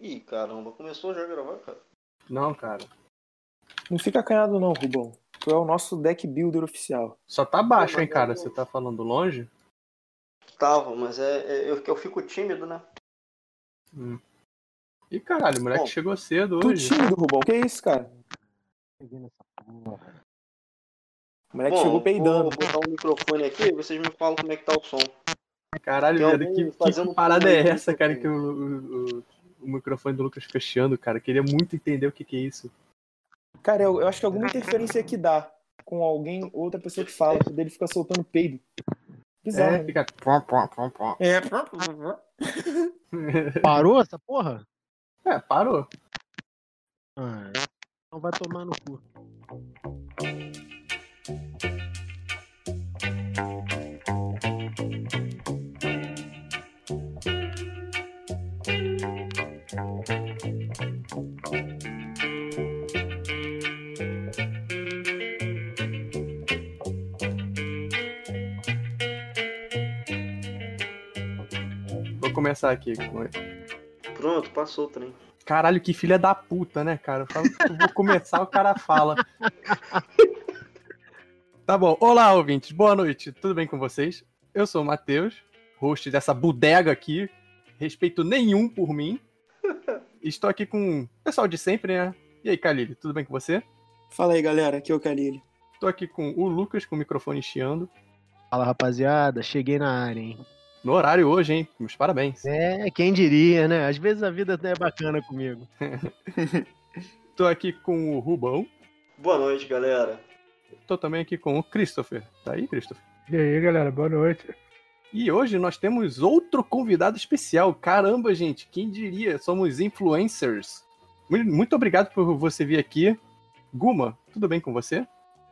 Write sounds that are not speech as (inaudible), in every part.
Ih, caramba, começou já a gravar, cara. Não, cara. Não fica acanhado não, Rubão. Tu é o nosso deck builder oficial. Só tá baixo, hein, mas cara? Você tá falando longe? Tava, mas é, é eu, eu fico tímido, né? Ih, caralho, o moleque Bom, chegou cedo Tu hoje. tímido, Rubão. Que isso, cara? O moleque Bom, chegou peidando. Vou botar o microfone aqui e vocês me falam como é que tá o som. Caralho, velho, que, que fazendo parada é essa, cara, que o, o, o- o microfone do Lucas fica chiando, cara? Queria muito entender o que que é isso. Cara, eu, eu acho que alguma interferência que dá com alguém, outra pessoa que fala, o dele fica soltando peido. Bizarro. É, né? fica... pom, pom, pom, pom. É. (laughs) Parou essa porra? É, parou. Ah, então vai tomar no cu. Começar aqui. Pronto, passou o trem. Caralho, que filha da puta, né, cara? Eu falo que eu vou começar, o cara fala. (laughs) Tá bom. Olá, ouvintes. Boa noite. Tudo bem com vocês? Eu sou o Matheus, host dessa bodega aqui. Respeito nenhum por mim. Estou aqui com o pessoal de sempre, né? E aí, Kalili, tudo bem com você? Fala aí, galera. Aqui é o Kalili. Estou aqui com o Lucas, com o microfone chiando. Fala rapaziada, cheguei na área, hein? No horário hoje, hein? Meus parabéns. É, quem diria, né? Às vezes a vida é bacana comigo. (laughs) Estou aqui com o Rubão. Boa noite, galera. Estou também aqui com o Christopher. Tá aí, Christopher? E aí, galera, boa noite. E hoje nós temos outro convidado especial. Caramba, gente, quem diria? Somos influencers. Mu- Muito obrigado por você vir aqui. Guma, tudo bem com você?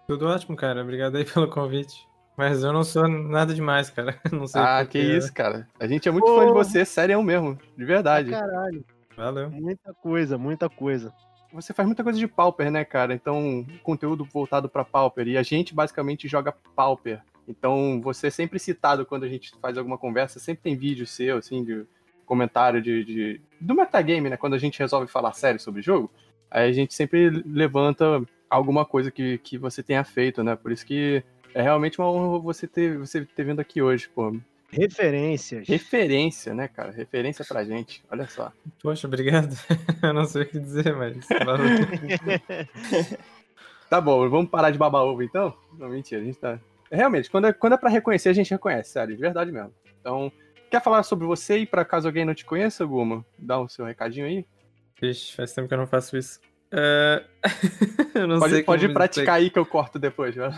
Tudo ótimo, cara. Obrigado aí pelo convite. Mas eu não sou nada demais, cara. (laughs) Não sei ah, que quê. isso, cara. A gente é muito Pô. fã de você, sério mesmo, de verdade. Caralho, Valeu. muita coisa, muita coisa. Você faz muita coisa de Pauper, né, cara? Então, conteúdo voltado pra Pauper. E a gente basicamente joga Pauper. Então, você é sempre citado quando a gente faz alguma conversa, sempre tem vídeo seu, assim, de comentário de, de- do metagame, né? Quando a gente resolve falar sério sobre o jogo, aí a gente sempre levanta alguma coisa que, que você tenha feito, né? Por isso que é realmente uma honra você ter, você ter vindo aqui hoje, pô. Referências. Referência, né, cara? Referência pra gente. Olha só. Poxa, obrigado. (laughs) eu não sei o que dizer, mas. (laughs) Tá bom, vamos parar de babar ovo então? Não, mentira, a gente tá. Realmente, quando é, quando é pra reconhecer, a gente reconhece, sério, de verdade mesmo. Então, quer falar sobre você e pra caso alguém não te conheça, Guma? Dá o seu recadinho aí? Vixe, faz tempo que eu não faço isso. É, (laughs) eu não Pode, sei pode praticar aí que eu corto depois, vai.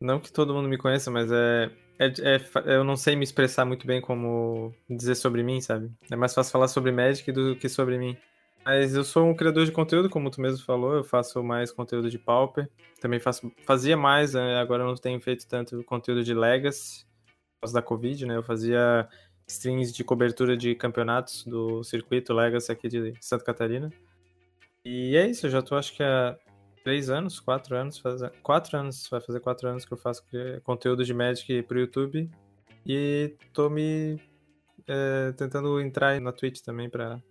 Não que todo mundo me conheça, mas é, é, é Eu não sei me expressar muito bem como dizer sobre mim, sabe? É mais fácil falar sobre Magic do que sobre mim. Mas eu sou um criador de conteúdo, como tu mesmo falou, eu faço mais conteúdo de Pauper. Também faço, fazia mais, né? agora eu não tenho feito tanto conteúdo de Legacy, por causa da Covid, né? Eu fazia streams de cobertura de campeonatos do circuito Legacy aqui de Santa Catarina. E é isso, eu já tô acho que há três anos, quatro anos, faz... quatro anos, vai fazer quatro anos que eu faço conteúdo de Magic pro YouTube. E tô me é, tentando entrar na Twitch também pra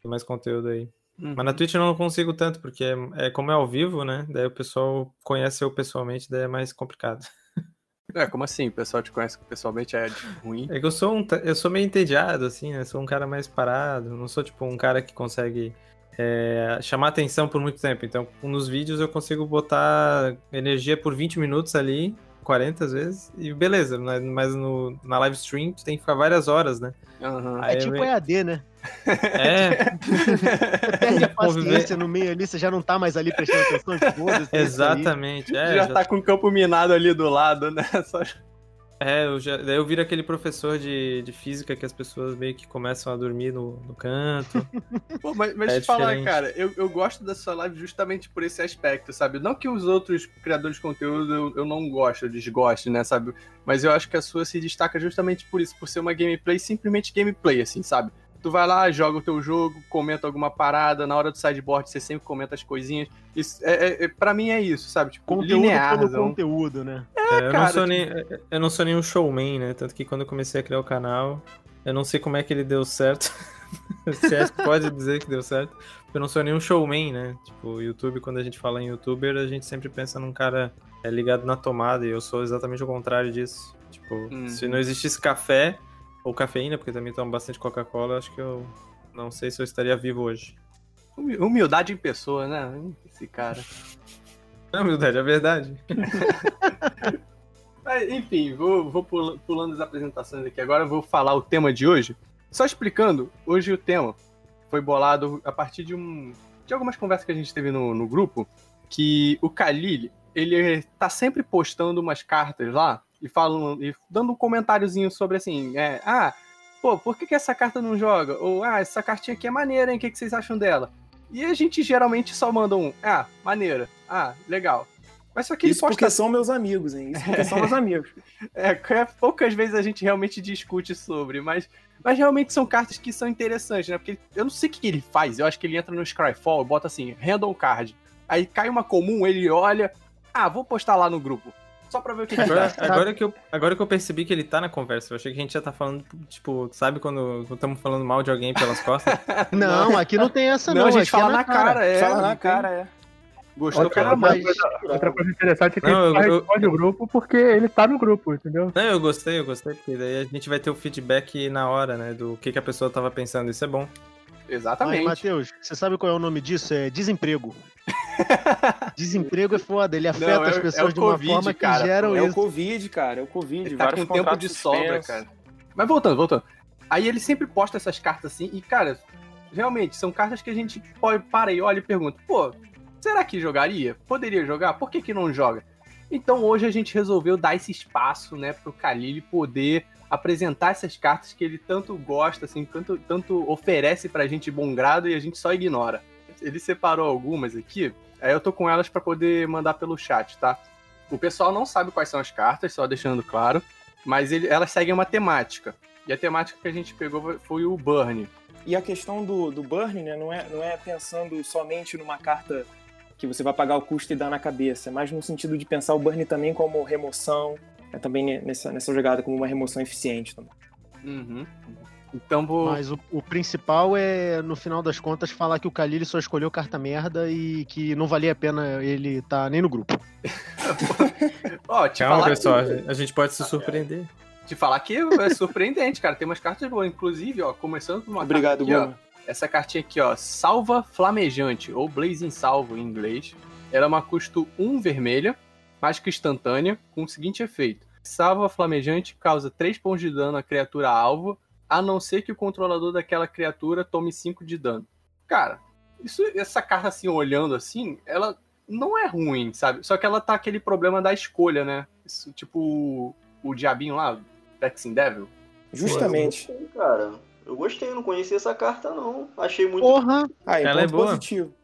ter mais conteúdo aí. Mas na Twitch eu não consigo tanto, porque é, é como é ao vivo, né? Daí o pessoal conhece eu pessoalmente, daí é mais complicado. (laughs) É, como assim? O pessoal te conhece pessoalmente é ruim? É que eu sou um, eu sou meio entediado, assim, né? Sou um cara mais parado, não sou tipo um cara que consegue é, chamar atenção por muito tempo. Então, nos vídeos eu consigo botar energia por 20 minutos ali, 40 às vezes, e beleza, né? mas no, na live stream tu tem que ficar várias horas, né? Aí É eu tipo EAD, né? É, (laughs) Você perde a (laughs) paciência no meio ali, você já não tá mais ali prestando atenção, foda-se. é isso aí. exatamente. É, já, já- tá com o campo minado ali do lado, né? (laughs) Só... é eu já, daí eu viro aquele professor de, de física que as pessoas meio que começam a dormir no, no canto. (laughs) Pô, mas, mas É te falar, cara, eu, eu gosto da sua live justamente por esse aspecto, sabe? Não que os outros criadores de conteúdo eu, eu não gosto, eu desgoste, né, sabe? Mas eu acho que a sua se destaca justamente por isso, por ser uma gameplay, simplesmente gameplay, assim, sabe? Tu vai lá, joga o teu jogo, comenta alguma parada, na hora do sideboard você sempre comenta as coisinhas. Isso, é, é, é- pra mim é isso, sabe? Tipo, Conteúdo pelo linearzão. conteúdo, né? É, eu, cara, não sou nem, eu não sou nenhum showman, né? Tanto que quando eu comecei a criar o canal, Eu não sei como é que ele deu certo. (laughs) Se é que pode dizer que deu certo. Porque eu não sou nenhum showman, né? Tipo, YouTube, quando a gente fala em youtuber, a gente sempre pensa num cara é, ligado na tomada, e eu sou exatamente o contrário disso. Tipo, Uhum. se não existisse café, ou cafeína, porque também tomo bastante Coca-Cola, acho que eu não sei se eu estaria vivo hoje. Humi- Humildade em pessoa, né? Esse cara. (laughs) Não, humildade, é verdade. (laughs) Enfim, vou, vou pula- pulando as apresentações aqui. Agora vou falar o tema de hoje. Só explicando, hoje o tema foi bolado a partir de um de algumas conversas que a gente teve no, no grupo, que o Khalil, ele tá sempre postando umas cartas lá e falando e dando um comentáriozinho sobre assim, é, ah, pô, por que, que essa carta não joga? Ou ah, essa cartinha aqui é maneira, hein? O que, que vocês acham dela? E a gente geralmente só manda um, ah, maneira, ah, legal. Mas só que Isso posta porque são meus amigos, hein? Isso porque são meus (laughs) amigos. é, que poucas vezes a gente realmente discute sobre, mas, mas realmente são cartas que são interessantes, né? Porque eu não sei o que, que ele faz. Eu acho que ele entra no Scryfall, bota assim, random card. Aí cai uma comum, ele olha. Ah, vou postar lá no grupo. Só pra ver o que, que Agora, dá. agora que eu, agora que eu percebi que ele tá na conversa, eu achei que a gente já tá falando, tipo, sabe quando estamos falando mal de alguém pelas costas? (laughs) Não, aqui não tem essa Não, não. a gente aqui fala é na cara, é. Fala na cara, é. Gostou, Outra, cara? mas- outra coisa interessante é que Não, ele eu- eu- responde o grupo porque ele tá no grupo, entendeu? Não, eu gostei, eu gostei, porque daí a gente vai ter o feedback na hora, né, do que, que a pessoa tava pensando, isso é bom. Exatamente. Matheus, você sabe qual é o nome disso? É desemprego. (laughs) desemprego é foda, ele afeta Não, é- as é pessoas o de uma Covid, forma que cara, geram É o isso. Covid, cara, é o Covid. Ele tá com tempo de sobra, cara. Mas voltando, voltando. Aí ele sempre posta essas cartas assim, e, cara, realmente, são cartas que a gente pode, para e olha e pergunta, pô, será que jogaria? Poderia jogar? Por que, que não joga? Então hoje a gente resolveu dar esse espaço, né, pro Khalil poder apresentar essas cartas que ele tanto gosta, assim, tanto, tanto oferece pra gente de bom grado e a gente só ignora. Ele separou algumas aqui, aí eu tô com elas pra poder mandar pelo chat, tá? O pessoal não sabe quais são as cartas, só deixando claro, mas ele- elas seguem uma temática. E a temática que a gente pegou foi o Burn. E a questão do, do burn, né, não é, não é pensando somente numa carta que você vai pagar o custo e dar na cabeça, é mais no sentido de pensar o burn também como remoção, é também ne- nessa, nessa jogada como uma remoção eficiente também. Uhum. Então vou. Mas o, o principal é, no final das contas, falar que o Khalil só escolheu carta merda e que não valia a pena ele tá nem no grupo. (laughs) Ó, te Calma, falar pessoal, que- a gente pode se surpreender. te falar que é surpreendente, cara. Tem umas cartas boas. Inclusive, ó, começando por uma Obrigado, carta aqui, ó. Guma. Essa cartinha aqui, ó, Salva Flamejante, ou Blazing Salvo em inglês. Ela é uma custo 1 vermelha, mágica instantânea, com o seguinte efeito. Salva Flamejante causa 3 pontos de dano à criatura alvo, a não ser que o controlador daquela criatura tome 5 de dano. Cara, isso, essa carta assim, olhando assim, ela não é ruim, sabe? Só que ela tá aquele problema da escolha, né? Isso, tipo o, o diabinho lá, Vexing Devil. Justamente. Eu gostei, cara. Eu gostei, não conhecia essa carta, não. Achei muito. Porra! Ah, Ela é boa. positivo.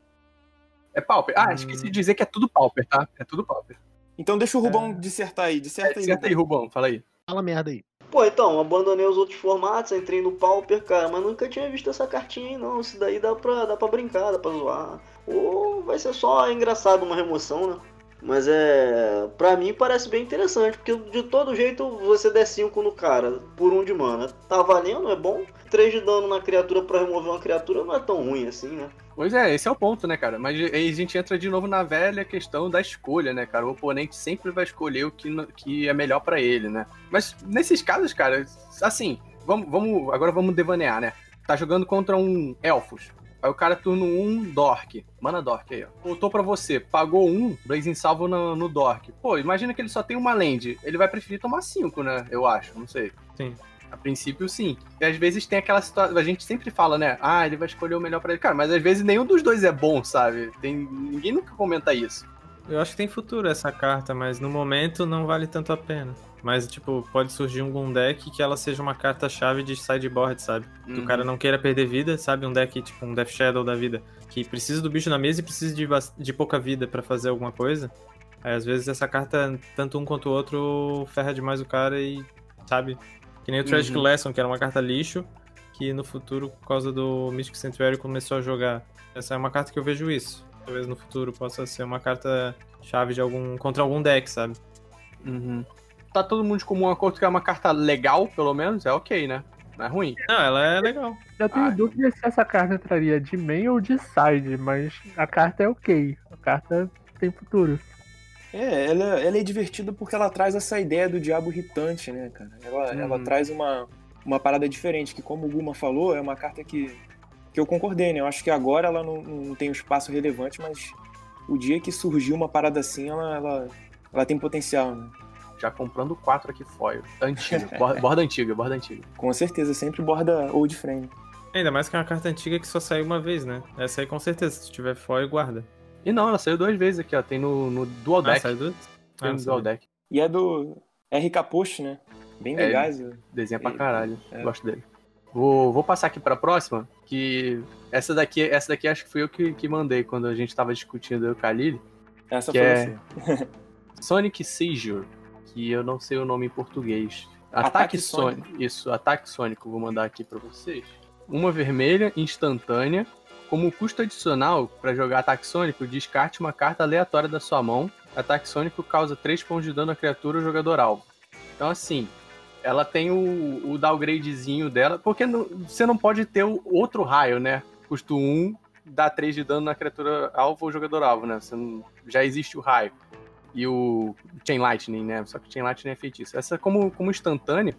É Pauper. Ah, esqueci de dizer que é tudo Pauper, tá? É tudo Pauper. Então deixa o Rubão dissertar aí, disserta aí. Senta aí, Rubão. Rubão, fala aí. Fala merda aí. Pô, então, abandonei os outros formatos, entrei no Pauper, cara, mas nunca tinha visto essa cartinha aí, não. Isso daí dá pra, dá pra brincar, dá pra zoar. Ou vai ser só engraçado uma remoção, né? Mas é. Pra mim parece bem interessante, porque de todo jeito você der 5 no cara por um de mana. Tá valendo, é bom. 3 de dano na criatura pra remover uma criatura não é tão ruim assim, né? Pois é, esse é o ponto, né, cara? Mas aí a gente entra de novo na velha questão da escolha, né, cara? O oponente sempre vai escolher o que, que é melhor pra ele, né? Mas nesses casos, cara, assim, vamos, vamos, agora vamos devanear, né? Tá jogando contra um Elfos. Aí o cara turno 1, um, Dork. Mana Dork aí, ó. Voltou pra você, pagou um, Blazing Salvo no, no Dork. Pô, imagina que ele só tem uma land. Ele vai preferir tomar 5, né? Eu acho, não sei. Sim. A princípio, sim. E às vezes tem aquela situação. A gente sempre fala, né? Ah, ele vai escolher o melhor pra ele. Cara, mas às vezes nenhum dos dois é bom, sabe? Tem... Ninguém nunca comenta isso. Eu acho que tem futuro essa carta, mas no momento não vale tanto a pena. Mas, tipo, pode surgir algum deck que ela seja uma carta-chave de sideboard, sabe? Que Uhum. o cara não queira perder vida, sabe? Um deck, tipo, um Death Shadow da vida. Que precisa do bicho na mesa e precisa de, de pouca vida pra fazer alguma coisa. Aí, às vezes, essa carta, tanto um quanto o outro, ferra demais o cara e, sabe? Que nem o Tragic Uhum. Lesson, que era uma carta lixo, que no futuro, por causa do Mystic Sanctuary, começou a jogar. Essa é uma carta que eu vejo isso. Talvez no futuro possa ser uma carta chave de algum contra algum deck, sabe? Uhum. Tá todo mundo de comum acordo que é uma carta legal, pelo menos, é ok, né? Não é ruim. Não, ela é legal. Eu tenho Ah. dúvida se essa carta entraria de main ou de side, mas a carta é ok. A carta tem futuro. É, ela, ela é divertida porque ela traz essa ideia do diabo irritante, né, cara? Ela, Uhum. ela traz uma, uma parada diferente, que como o Guma falou, é uma carta que, que eu concordei, né? Eu acho que agora ela não, não tem um espaço relevante, mas o dia que surgiu uma parada assim, ela, ela, ela tem potencial, né? Já comprando quatro aqui foil. Antiga. (laughs) borda, borda antiga, borda antiga. Com certeza, sempre borda old frame. Ainda mais que é uma carta antiga que só saiu uma vez, né? Essa aí com certeza, se tiver foil, guarda. E não, ela saiu duas vezes aqui, ó. Tem no, no Dual Ah, Deck. saiu duas? Tem Ah, no Dual. Deck. E é do RK Post, né? Bem É, legais. Desenha pra caralho. é. Gosto dele. Vou, vou passar aqui pra próxima, que essa daqui, essa daqui acho que fui eu que, que mandei quando a gente tava discutindo eu o Khalil. Essa que foi é- você. Sonic Seizure, que eu não sei o nome em português. Ataque Ataque, Sonic. Isso, Ataque Sonic, eu vou mandar aqui pra vocês. Uma vermelha instantânea. Como custo adicional para jogar Ataque Sônico, descarte uma carta aleatória da sua mão. Ataque Sônico causa 3 pontos de dano à criatura ou jogador alvo. Então, assim, ela tem o, o downgradezinho dela, porque não- você não pode ter o outro raio, né? Custo 1, dá 3 de dano na criatura alvo ou jogador alvo, né? Você não- já existe o raio. E o Chain Lightning, né? Só que o Chain Lightning é feitiço. Essa, como, como instantânea,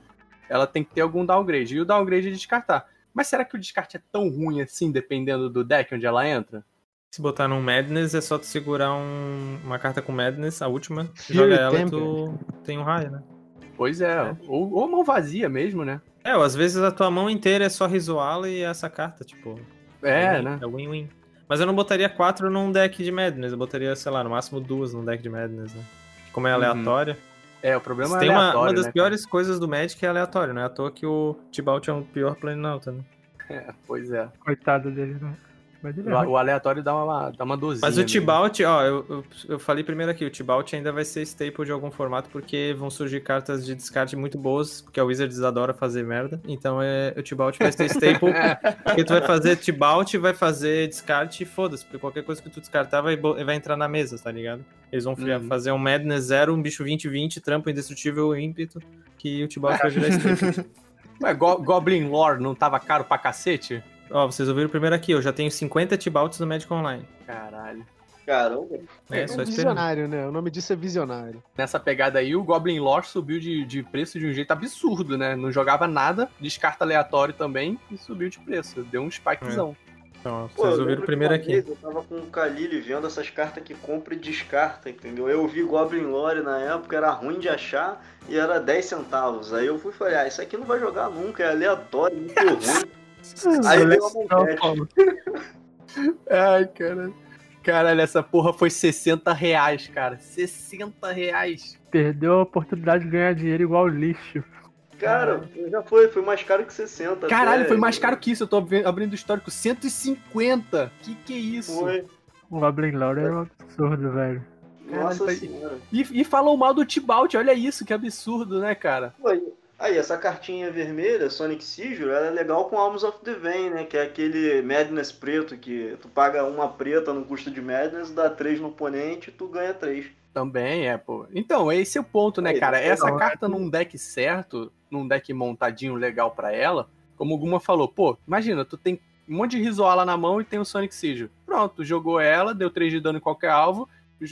ela tem que ter algum downgrade. E o downgrade é descartar. Mas será que o descarte é tão ruim assim, dependendo do deck onde ela entra? Se botar num Madness, é só tu segurar um- uma carta com Madness, a última, joga ela e tu tem um raio, né? Pois é. É. Ou, ou mão vazia mesmo, né? É, ou às vezes a tua mão inteira é só Rizuala e essa carta, tipo. É, win- né? É win-win. Mas eu não botaria quatro num deck de Madness, eu botaria, sei lá, no máximo duas num deck de Madness, né? Como é Uhum. aleatória. É, o problema é tem uma, aleatório, uma das né, piores coisas do Magic é aleatório, não é à toa que o Tibalt é o pior Planalta, né? cara? (laughs) É, pois é. Coitado dele, né? Mas ele é O, o aleatório dá uma, dá uma dozinha. Mas o. Tibalt, ó, eu, eu, eu falei primeiro aqui, o Tibalt ainda vai ser staple de algum formato, porque vão surgir cartas de descarte muito boas, porque a Wizards adora fazer merda. Então é, o Tibalt vai ser staple, (laughs) porque tu vai fazer Tibalt, vai fazer descarte e foda-se, porque qualquer coisa que tu descartar vai, vai entrar na mesa, tá ligado? Eles vão Uhum. fazer um Madness 0, um bicho 20-20, trampo indestrutível ímpeto, que o Tibalt vai virar staple. (laughs) Ué, Go- Goblin Lore não tava caro pra cacete? Ó, vocês ouviram primeiro aqui, eu já tenho 50 Tibalts no Magic Online. Caralho. Caramba. É, É só um visionário, né? O nome disso é visionário. Nessa pegada aí, o Goblin Lore subiu de, de preço de um jeito absurdo, né? Não jogava nada, descarta aleatório também e subiu de preço. Deu um spikezão. Então, ó, Pô, vocês ouviram primeiro aqui. vez Eu tava com o Khalil vendo essas cartas que compra e descarta, entendeu? Eu vi Goblin Lore na época, era ruim de achar e era 10 centavos. Aí eu fui e falei, ah, isso aqui não vai jogar nunca, é aleatório, muito (laughs) ruim. Aí deu uma vontade. (laughs) Ai, cara. Caralho, essa porra foi 60 reais, cara. 60 reais. Perdeu a oportunidade de ganhar dinheiro igual lixo. Cara, já foi, foi mais caro que 60. Caralho, até. foi mais caro que isso. Eu tô abri- abrindo o histórico. 150. Que que é isso? Foi. O Goblin Lore é um absurdo, velho. Nossa Caralho, senhora. E, e falou mal do Tibalt. Olha isso, que absurdo, né, cara? Foi. Aí, essa cartinha vermelha, Sonic Sigil, ela é legal com Alms of the Vein, né? Que é aquele Madness preto que tu paga uma preta no custo de Madness, dá três no oponente e tu ganha três. Também é, pô. Então, esse é o ponto, né, Aí, cara? Essa né? carta num deck certo, num deck montadinho legal pra ela, como o Guma falou, pô, imagina, tu tem um monte de Rizoala na mão e tem o Sonic Sigil. Pronto, jogou ela, deu 3 de dano em qualquer alvo,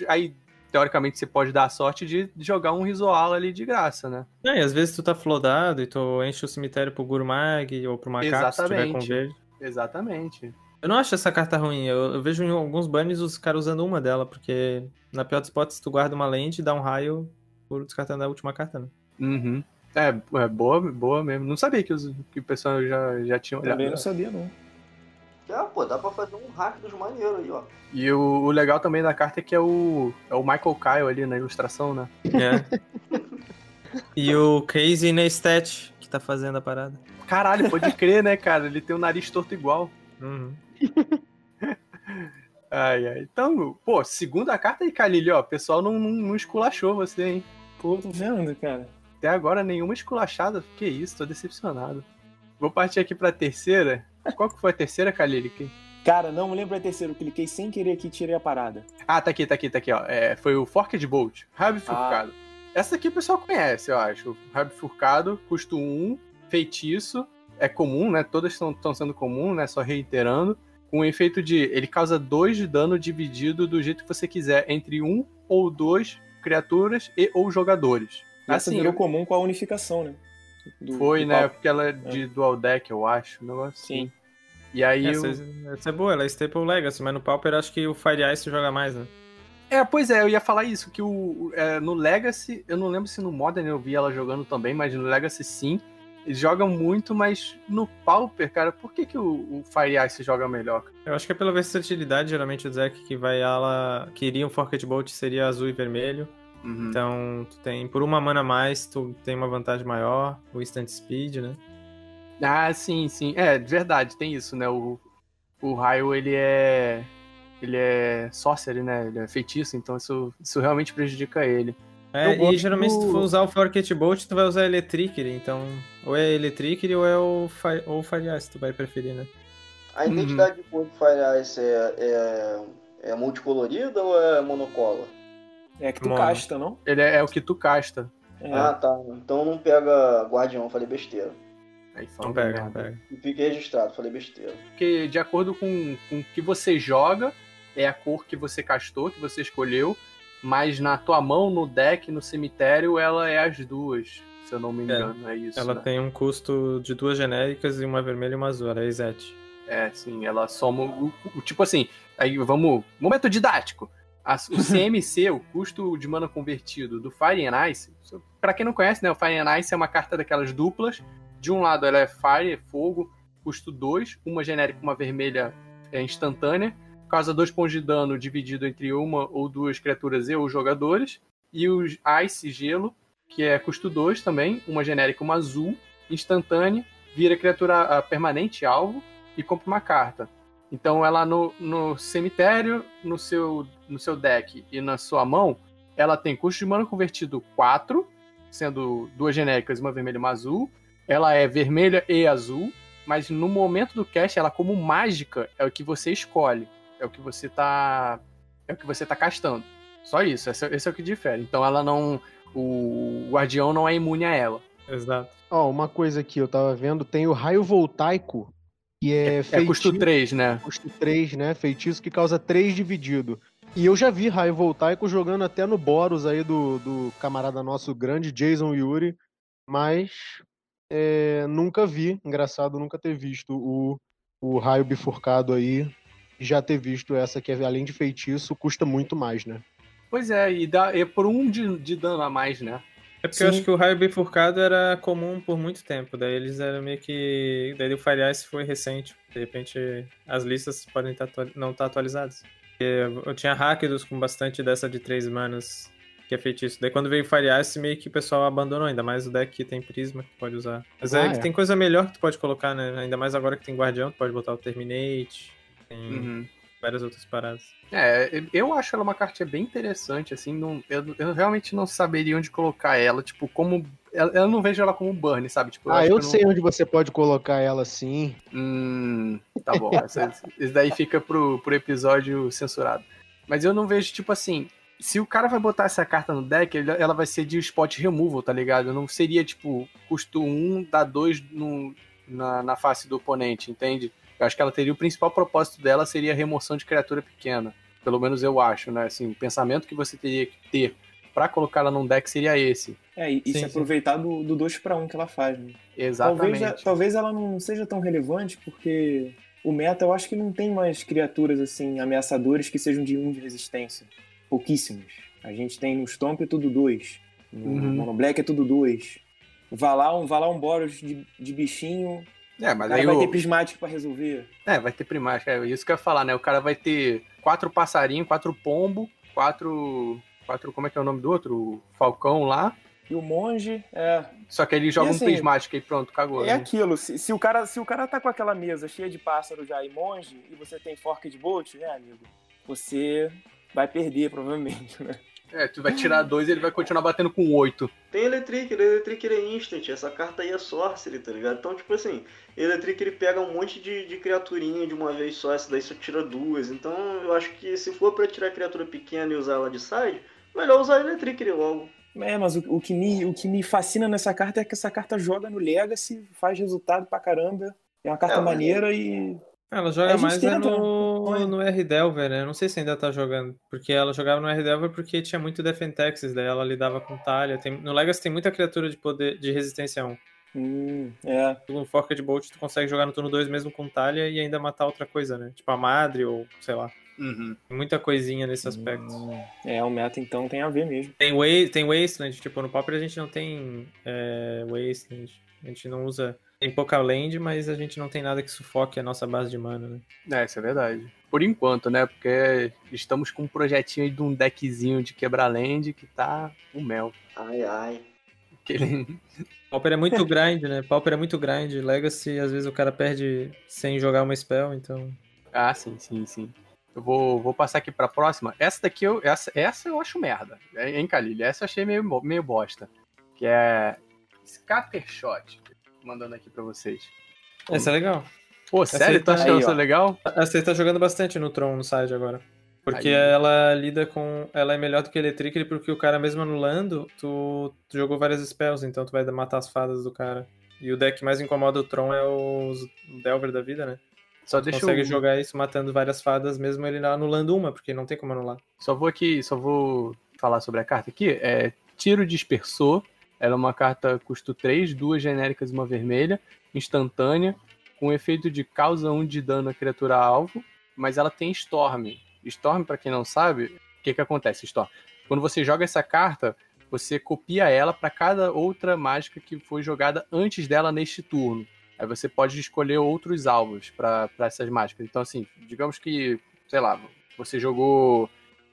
aí, teoricamente, você pode dar a sorte de jogar um Rizoala ali de graça, né? É, e às vezes tu tá flodado e tu enche o cemitério pro Gurmag ou pro macaco se tiver com Exatamente. verde. Exatamente. Eu não acho essa carta ruim. Eu, eu vejo em alguns bans os caras usando uma dela, porque na pior dos spots tu guarda uma lente e dá um raio por descartando a última carta, né? Uhum. É, é boa, boa mesmo. Não sabia que, os, que o pessoal já, já tinha olhado. Também não sabia, não. Ah, pô, dá pra fazer um hack dos maneiros aí, ó. E o, o legal também da carta é que é o, é o Michael Kyle ali na ilustração, né? É. (laughs) e o Casey Neistat, que tá fazendo a parada. Caralho, pode crer, né, cara? Ele tem o nariz torto igual. Uhum. (laughs) Ai, ai. Então, pô, segunda carta aí, Khalil, ó. O pessoal não, não, não esculachou você, hein? Pô, tô vendo, cara. Até agora nenhuma esculachada. Que isso, tô decepcionado. Vou partir aqui pra terceira. Qual que foi a terceira, Khalil? Que- Cara, não lembro a terceiro. Eu cliquei sem querer aqui e tirei a parada. Ah, tá aqui, tá aqui, tá aqui, ó. É, foi o Forked Bolt, Rabo Furcado. Essa aqui o pessoal conhece, eu acho. Rabo Furcado, custo 1, feitiço. é comum, né? Todas estão sendo comum, né? Só reiterando. Com o efeito de ele causa 2 de dano dividido do jeito que você quiser, entre um ou dois criaturas e ou jogadores. Essa Assim, virou eu- comum com a unificação, né? Do- Foi, do né? papo. Porque ela é de dual deck, eu acho. Um negócio Sim. assim. E aí. Essa, eu- essa é boa, ela é Staple Legacy, mas no Pauper acho que o Fire Ice joga mais, né? É, pois é, eu ia falar isso, que o, é, no Legacy, eu não lembro se no Modern eu vi ela jogando também, mas no Legacy sim. Eles jogam muito, mas no Pauper, cara, por que, que o, o Fire Ice joga melhor? Eu acho que é pela versatilidade, geralmente o deck que vai ala. que iria um Forked Bolt seria azul e vermelho. Uhum. Então, tu tem por uma mana a mais, tu tem uma vantagem maior, o Instant Speed, né? Ah, sim, sim. É, de verdade, tem isso, né? O, o raio, ele é. Ele é sorcery, né? Ele é feitiço, então isso, isso realmente prejudica ele. É, Eu e geralmente se tu do- for usar o Forked Bolt, tu vai usar Electricity, então ou é Electricity ou é o Fire, ou o Fire Ice, tu vai preferir, né? A Uhum. identidade de cor do Fire Ice é, é, é multicolorida ou é monocolor? É que tu Mono. casta, não? Ele é, é o que tu casta. É. Ah, tá. Então não pega Guardião, falei besteira. Aí fala Não pega, não pega. Fiquei registrado, falei besteira. Porque de acordo com, com o que você joga, é a cor que você castou, que você escolheu, mas na tua mão, no deck, no cemitério, ela é as duas, se eu não me engano, é, isso. Ela né? tem um custo de duas genéricas e uma vermelha e uma azul, ela é Izete. É, sim, ela soma o, o- tipo assim, aí vamos, momento didático. A- o (laughs) CMC, o custo de mana convertido do Fire and Ice, pra quem não conhece, né, o Fire and Ice é uma carta daquelas duplas. De um lado ela é Fire, é fogo, custo 2, uma genérica, uma vermelha é instantânea, causa 2 pontos de dano dividido entre uma ou duas criaturas e ou jogadores. E os Ice, gelo, que é custo 2 também, uma genérica, uma azul, instantânea, vira criatura ah, permanente alvo e compra uma carta. Então ela no, no cemitério, no seu, no seu deck e na sua mão, ela tem custo de mana convertido 4, sendo duas genéricas, uma vermelha e uma azul. Ela é vermelha e azul, mas no momento do cast, ela como mágica é o que você escolhe. É o que você tá. É o que você tá castando. Só isso, esse, é- esse é o que difere. Então ela não. O guardião não é imune a ela. Exato. Ó, uma coisa aqui, eu tava vendo, tem o raio voltaico, que é, É custo feitiço- 3, né? custo 3, né? Feitiço que causa 3 dividido. E eu já vi raio voltaico jogando até no Boros aí do, do camarada nosso grande, Jason Yuri, mas é, nunca vi, engraçado nunca ter visto o, o raio bifurcado aí, já ter visto essa que é, além de feitiço, custa muito mais, né? Pois é, e dá, é por um de, de dano a mais, né? É porque Sim. eu acho que o raio bifurcado era comum por muito tempo. Daí eles eram meio que. Daí o Fire Ice foi recente. De repente as listas podem tá não estar atualizadas. Porque Eu tinha Rakdos com bastante dessa de três manas que é feitiço. Daí quando veio o Fire Ice, meio que o pessoal abandonou, ainda mais o deck que tem Prisma que pode usar. Mas Ah, é, é. que tem coisa melhor que tu pode colocar, né? Ainda mais agora que tem Guardião, tu pode botar o Terminate. Tem Uhum. Várias outras paradas. É, eu acho ela uma cartinha bem interessante, assim, não, eu, eu realmente não saberia onde colocar ela, tipo, como... Eu, eu não vejo ela como burn, sabe? Tipo, ah, acho eu que não- sei onde você pode colocar ela sim. Hum, tá bom, (laughs) essa- isso daí fica pro, pro episódio censurado. Mas eu não vejo, tipo assim, se o cara vai botar essa carta no deck, ele- ela vai ser de spot removal, tá ligado? Não seria, tipo, custo 1, dá 2 no, na, na face do oponente, entende? Eu acho que ela teria o principal propósito dela seria a remoção de criatura pequena. Pelo menos eu acho, né? Assim, o pensamento que você teria que ter pra colocar ela num deck seria esse. É, e, Sim, se sim. aproveitar do, do 2 para 1 que ela faz, né? Exatamente. Talvez, talvez ela não seja tão relevante, porque o meta eu acho que não tem mais criaturas assim ameaçadoras que sejam de 1 de resistência. Pouquíssimas. A gente tem no Stomp é tudo 2. No, Uhum. no Black é tudo 2. Valar um, Valar um Boros de, de bichinho. É, O mas cara aí vai o... ter prismático pra resolver. É, vai ter primática. É isso que eu ia falar, né? O cara vai ter quatro passarinhos, quatro pombo, quatro. Quatro. Como é que é o nome do outro? O Falcão lá. E o monge é. Só que ele joga assim, um prismático e pronto, cagou. É né? aquilo. Se, se o cara, se o cara tá com aquela mesa cheia de pássaro já e monge, e você tem fork de bolt, é, amigo, você vai perder, provavelmente, né? É, tu vai tirar dois e ele vai continuar batendo com oito. Tem Electric, Electric ele é instant, essa carta aí é sorcery, tá ligado? Então, tipo assim, Electric ele pega um monte de, de criaturinha de uma vez só, essa daí só tira duas. Então, eu acho que se for pra tirar criatura pequena e usar ela de side, melhor usar Electric logo. É, mas o, o, que me, o que me fascina nessa carta é que essa carta joga no Legacy, faz resultado pra caramba. É uma carta É, mas- maneira e. Ela A joga gente mais é tenta, no, no R Delver, né? Eu não sei se ainda tá jogando. Porque ela jogava no R Delver porque tinha muito Defentex, daí ela lidava com talha. Tem, no Legacy tem muita criatura de poder de resistência 1. Hum, é. No Forked Bolt tu consegue jogar no turno 2 mesmo com talha e ainda matar outra coisa, né? Tipo a Madre ou sei lá. Uhum. Tem muita coisinha nesse aspecto. Hum, é, o meta então tem a ver mesmo. Tem, wa tem Wasteland, tipo, no Pauper a gente não tem é, Wasteland. A gente não usa. Tem pouca land, mas a gente não tem nada que sufoque a nossa base de mana, né? É, isso é verdade. Por enquanto, né? Porque estamos com um projetinho aí de um deckzinho de quebra-land que tá o mel. Ai, ai. Aquele... (laughs) Pauper é muito grind, né? Pauper é muito grind. Legacy, às vezes o cara perde sem jogar uma spell, então. Ah, sim, sim, sim. Eu vou, vou passar aqui pra próxima. Essa daqui, eu, essa, essa eu acho merda. Hein, Khalil? Essa eu achei meio, meio bosta. Que é Scattershot. Mandando aqui pra vocês. Essa é legal. Pô, Essa sério? Tu tá achando aí, isso ó. legal? Essa aí tá jogando bastante no Tron no side agora. Porque Aí. ela lida com. Ela é melhor do que Electric, porque o cara, mesmo anulando, tu, tu jogou várias spells, então tu vai matar as fadas do cara. E o deck que mais incomoda o Tron é os o Delver da vida, né? Só Tu deixa consegue eu... jogar isso matando várias fadas, mesmo ele anulando uma, porque não tem como anular. Só vou aqui, só vou falar sobre a carta aqui. É Tiro Dispersor. Ela é uma carta custo 3, duas genéricas e uma vermelha, instantânea, com efeito de causa 1 de dano à criatura alvo, mas ela tem Storm. Storm, pra quem não sabe, o que que acontece, Storm? Quando você joga essa carta, você copia ela para cada outra mágica que foi jogada antes dela neste turno. Aí você pode escolher outros alvos para essas mágicas. Então, assim, digamos que, sei lá, você jogou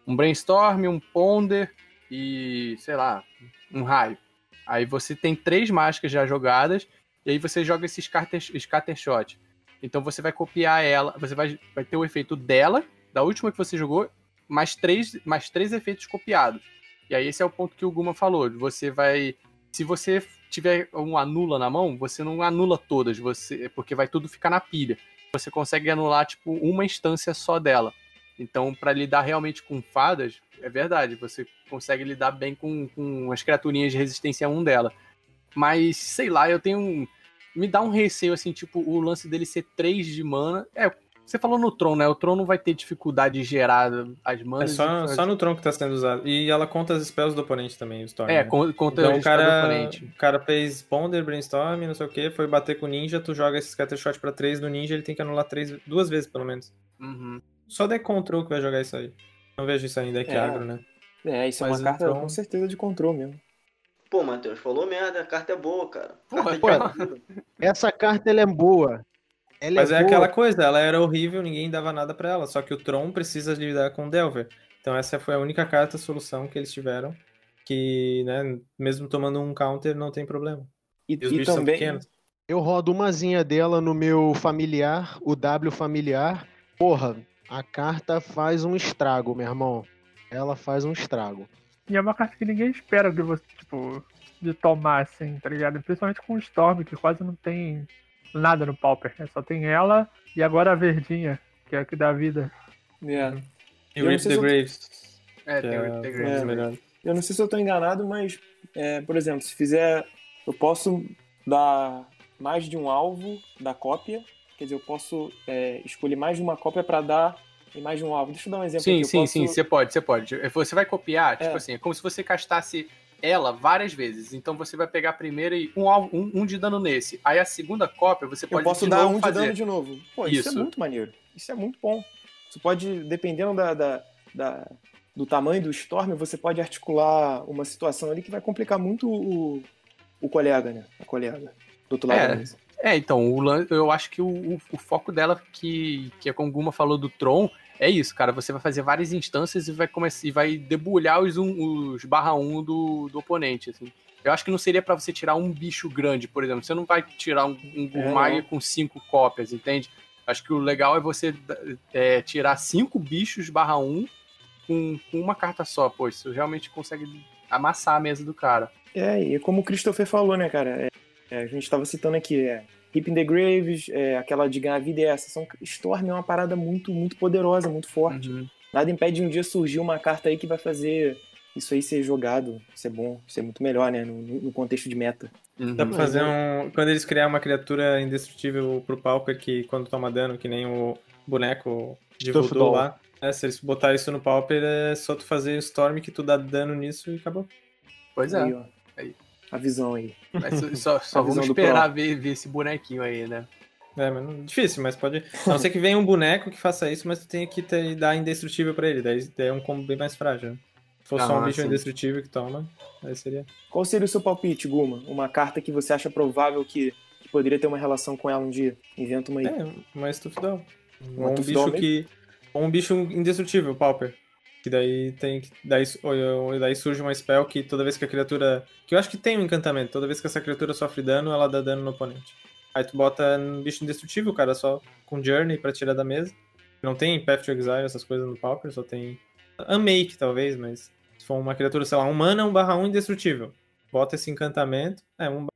um Brainstorm, um Ponder e, sei lá, um Raio. Aí você tem três mágicas já jogadas, e aí você joga esse scatter, scatter Shot. Então você vai copiar ela, você vai, vai ter o efeito dela, da última que você jogou, mais três, mais três efeitos copiados. E aí esse é o ponto que o Guma falou. Você vai. Se você tiver um anula na mão, você não anula todas, você porque vai tudo ficar na pilha. Você consegue anular, tipo, uma instância só dela. Então, para lidar realmente com fadas, é verdade, você consegue lidar bem com, com as criaturinhas de resistência 1 dela. Mas, sei lá, eu tenho um. Me dá um receio, assim, tipo, o lance dele ser 3 de mana. É, você falou no Tron, né? O Tron não vai ter dificuldade de gerar as É manas. só, e- só no Tron que tá sendo usado. E ela conta as spells do oponente também, o Storm. É, né? con- conta Então o cara, do oponente. o cara fez Ponder, Brainstorm, não sei o que, foi bater com o Ninja, tu joga esse Scattershot pra 3 no Ninja, ele tem que anular três, duas vezes pelo menos. Uhum. Só deck control que vai jogar isso aí. Não vejo isso ainda, deck É. agro, né? É, isso Mas é uma carta então- com certeza de controle mesmo. Pô, Matheus, falou merda, a carta é boa, cara. Porra, Carta de pô. Essa carta ela é boa. Ela Mas é, boa. aquela coisa, ela era horrível, ninguém dava nada pra ela, só que o Tron precisa lidar com o Delver. Então essa foi a única carta solução que eles tiveram, que, né, mesmo tomando um counter, não tem problema. E, E os e bichos são também, pequenos. Eu rodo umazinha dela no meu familiar, o W familiar. Porra, a carta faz um estrago, meu irmão. Ela faz um estrago. E é uma carta que ninguém espera de você, tipo, de tomar, assim, tá ligado? Principalmente com o Storm, que quase não tem nada no Pauper. né? Só tem ela e agora a verdinha, que é a que dá vida. é, E Rip the Graves. É, tem é o uma Integrate. das melhores. eu não sei se eu tô enganado, mas, é, por exemplo, se fizer. Eu posso dar mais de um alvo da cópia. Quer dizer, eu posso é, escolher mais de uma cópia pra dar em mais de um alvo. Deixa eu dar um exemplo Sim, aqui. Eu sim, posso- sim, você pode, você pode. Você vai copiar, tipo É. assim, é como se você castasse ela várias vezes. Então você vai pegar a primeira e um, alvo- um, um de dano nesse. Aí a segunda cópia você Eu pode posso de dar um fazer. de dano de novo. Pô, isso. Isso. é muito maneiro. Isso é muito bom. Você pode, dependendo da, da- da- do tamanho do Storm, você pode articular uma situação ali que vai complicar muito o, o colega, né? A colega. Do outro lado É. da mesa. É, então, o eu acho que o, o- foco dela, que, que é como o Guma falou do Tron, é isso, cara. Você vai fazer várias instâncias e vai começar e vai debulhar os, um, os barra 1 do, do oponente, assim. Eu acho que não seria pra você tirar um bicho grande, por exemplo. Você não vai tirar um, um Gurmag não. com cinco cópias, entende? Acho que o legal é você é, tirar cinco bichos barra 1 com, com uma carta só, pô. Isso realmente consegue amassar a mesa do cara. É, e como o Christopher falou, né, cara? É, é, a gente estava citando aqui, é, Hip in the Graves, é, aquela de ganhar vida e essa. São, Storm é uma parada muito, muito poderosa, muito forte. Uhum. Nada impede de um dia surgir uma carta aí que vai fazer isso aí ser jogado, ser bom, ser muito melhor, né? No, no contexto de meta. Dá pra fazer um. Quando eles criarem uma criatura indestrutível pro Pauper que quando toma dano, que nem o boneco de voodoo lá. É, se eles botar isso no Pauper, é só tu fazer Storm que tu dá dano nisso e acabou. Pois é. Aí, ó. Aí. A visão aí. Mas só, só vamos esperar ver, ver esse bonequinho aí, né? É, mas não, difícil, mas pode. A não ser que venha um boneco que faça isso, mas tu tem que ter, dar indestrutível pra ele. Daí, daí é um combo bem mais frágil. né? Se for só um Ah, bicho sim. indestrutível que toma, aí seria. Qual seria o seu palpite, Guma? Uma carta que você acha provável que, que poderia ter uma relação com ela um dia? Inventa uma aí. É, uma Stuff. Uma Ou um bicho que. Ou um bicho indestrutível, Pauper. Que daí tem. que- Daí, daí surge uma spell que toda vez que a criatura. Que eu acho que tem um encantamento. Toda vez que essa criatura sofre dano, ela dá dano no oponente. Aí tu bota um bicho indestrutível, cara, só com Journey pra tirar da mesa. Não tem Path to Exile, essas coisas no Pauper, só tem. Unmake, talvez, mas. Se for uma criatura, sei lá, um mana, 1 barra 1 indestrutível. Bota esse encantamento. É, 1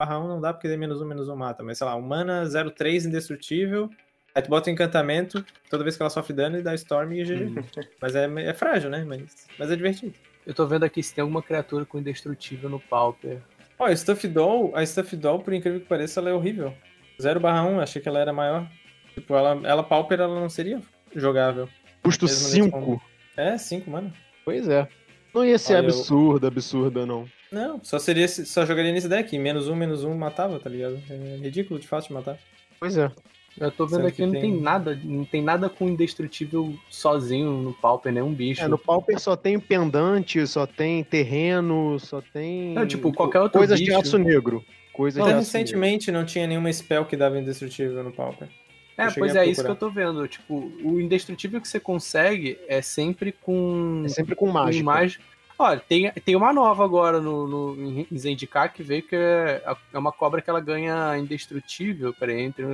barra 1 não dá porque daí menos 1, menos 1 mata. Mas sei lá, um mana 03 indestrutível. Aí tu bota o encantamento, toda vez que ela sofre dano, e dá Storm e GG. Mas é, é frágil, né? Mas, mas é divertido. Eu tô vendo aqui se tem alguma criatura com indestrutível no Pauper. Ó, a Stuff Doll, a Stuff Doll, por incrível que pareça, ela é horrível. 0 barra 1, achei que ela era maior. Tipo, ela, ela Pauper, ela não seria jogável. Custo Mesmo nesse 5. combo. É, 5, mano. Pois é. Não ia ser Olha, eu- absurda, absurda, não. Não, só seria, só jogaria nesse deck. Menos um, menos um matava, tá ligado? É ridículo de fácil de matar. Pois é. Eu tô vendo Sendo aqui, que não tem- tem nada, não tem nada com indestrutível sozinho no Pauper, nenhum bicho. É, no Pauper só tem pendante, só tem terreno, só tem. Não, tipo, qualquer outro Coisas de bicho. aço negro. Coisas Até de aço negro. recentemente não tinha nenhuma spell que dava indestrutível no Pauper. É, pois é isso que eu tô vendo. Tipo, o indestrutível que você consegue é sempre com. É sempre com com mágica. Olha, tem, tem uma nova agora no, no, em Zendikar que veio que é, é uma cobra que ela ganha indestrutível. Peraí, entre.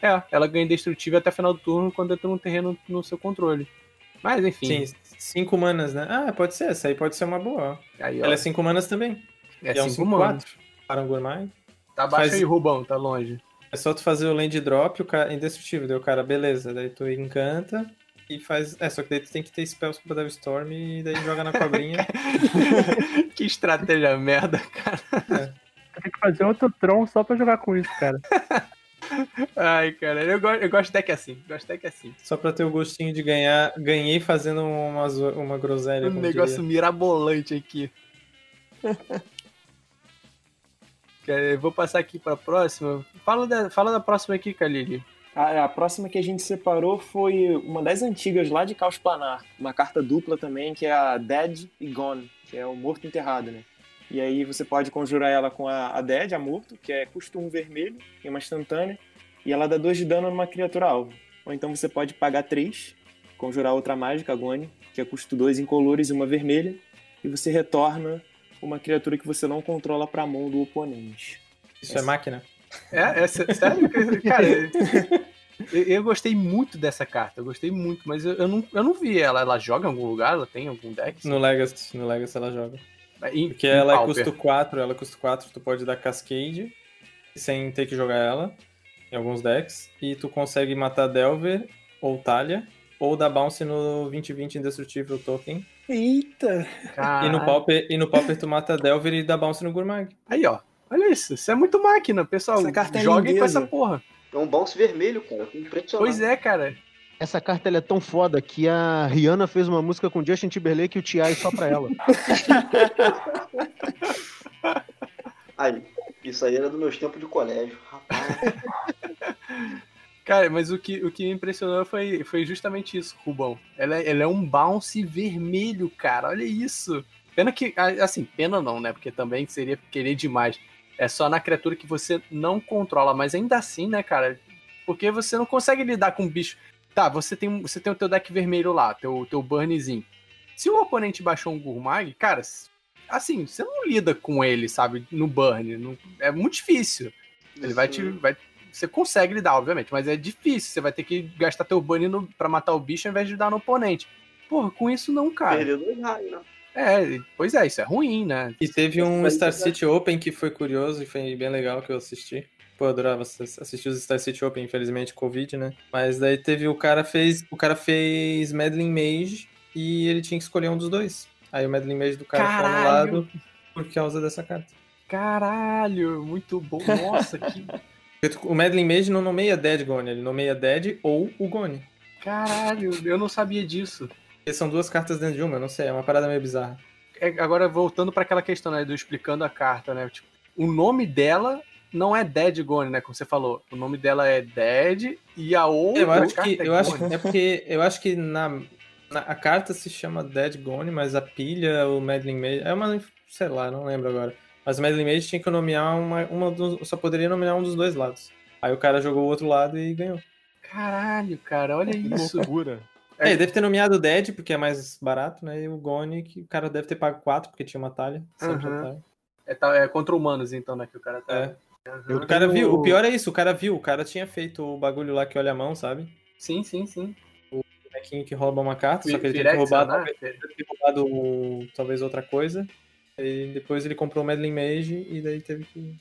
É, ela ganha indestrutível até final do turno quando entra um terreno no seu controle. Mas enfim. Sim, 5 manas, né? Ah, pode ser. Essa aí pode ser uma boa. Aí, ó, Ela é 5 manas também. é é um 5 manos. 5-4. Para um Gourmet. Tá baixo Faz- aí, Rubão, tá longe. É só tu fazer o land drop, o cara indestrutível. Daí o cara, beleza. Daí tu encanta e faz. É, só que daí tu tem que ter spells pra dar o Storm e daí joga na cobrinha. (laughs) que estratégia merda, cara. Tem que fazer outro Tron só pra jogar com isso, cara. (laughs) Ai, cara, eu gosto, eu gosto de deck assim. Gosto de deck assim. só pra ter o gostinho de ganhar. Ganhei fazendo uma, uma groselha. Um negócio diria. mirabolante aqui. (laughs) Cara, eu vou passar aqui pra próxima. Fala da, fala da próxima aqui, Kalili. A, a próxima que a gente separou foi uma das antigas lá de Caos Planar. Uma carta dupla também, que é a Dead e Gone, que é o morto enterrado, né? E aí você pode conjurar ela com a, a Dead, a morto, que é custo 1 vermelho, e uma instantânea, e ela dá 2 de dano numa criatura alvo. Ou então você pode pagar 3, conjurar outra mágica, a Gone, que é custo 2 incolores e uma vermelha, e você retorna uma criatura que você não controla pra mão do oponente. Isso é máquina? É, é sé- sério? (laughs) Cara, eu, eu gostei muito dessa carta. Eu gostei muito, mas eu, eu, não, eu não vi ela. Ela joga em algum lugar? Ela tem algum deck? No Legacy, no Legacy ela joga. Em- Porque em ela é Pauper. custo 4, ela custa 4, tu pode dar Cascade sem ter que jogar ela em alguns decks. E tu consegue matar Delver ou Talia, ou dar bounce no 2020 Indestrutível Token. Eita! Caralho. E no Pauper, e no Pauper tu mata Delver e dá bounce no Gurmag. Aí, ó. Olha isso. Isso é muito máquina, pessoal. Essa carta é Joguem com essa porra. É um bounce vermelho, cara. Impressionante. Pois é, cara. Essa carta ela é tão foda que a Rihanna fez uma música com Justin Timberlake e o T.I. só pra ela. (laughs) Aí, isso aí era dos meus tempos de colégio. Rapaz. (laughs) Cara, mas o que, o que me impressionou foi, foi justamente isso, Rubão. Ela, é- ela é um bounce vermelho, cara. Olha isso. Pena que. Assim, pena não, né? Porque também seria querer demais. É só na criatura que você não controla, mas ainda assim, né, cara? Porque você não consegue lidar com um bicho. Tá, você tem, você tem o teu deck vermelho lá, teu, teu burnzinho. Se o oponente baixou um Gurmag, cara, assim, você não lida com ele, sabe, no burn. não- é muito difícil. Ele vai te. Vai, você consegue lidar, obviamente, mas é difícil. Você vai ter que gastar teu bunny no, pra matar o bicho ao invés de dar no oponente. Porra, com isso não, cara. Perdeu dois raios, né? É, pois é, isso é ruim, né? E teve um Mas- Star City Open que foi curioso e foi bem legal que eu assisti. Pô, eu adorava ass- assistir os Star City Open, infelizmente Covid, né? Mas daí teve o cara fez, o cara fez Meddling Mage e ele tinha que escolher um dos dois. Aí o Medley Mage do cara foi Caralho! anulado por causa dessa carta. Caralho, muito bom. Nossa, que O Medley Mage não nomeia Dead Gone, ele nomeia Dead ou o Gone. caralho, eu não sabia disso. Porque são duas cartas dentro de uma, eu não sei, é uma parada meio bizarra. É, agora, voltando pra aquela questão, né, do explicando a carta, né? Tipo, o nome dela não é Dead Gone, né? Como você falou. O nome dela é Dead e a outra Eu acho que, é eu acho, é porque eu acho que na, na- a carta se chama Dead Gone, mas a pilha, o Medley Mage, é uma, sei lá, não lembro agora. Mas o Medley Mage tinha que nomear uma, uma dos, só poderia nomear um dos dois lados. Aí o cara jogou o outro lado e ganhou. Caralho, cara, olha Que isso. loucura. É, ele deve ter nomeado o Dead, porque é mais barato, né? E o Gone, que o cara deve ter pago 4, porque tinha uma talha. Talha. É, tá- é contra humanos, então, né? Que o cara tá. É. Aham. O cara viu, o pior é isso, o cara viu, o cara tinha feito o bagulho lá que olha a mão, sabe? Sim, sim, sim. O bonequinho que rouba uma carta, só que ele tinha roubar, né? talvez, deve ter roubado talvez outra coisa. E depois ele comprou o Medley Mage e daí teve que.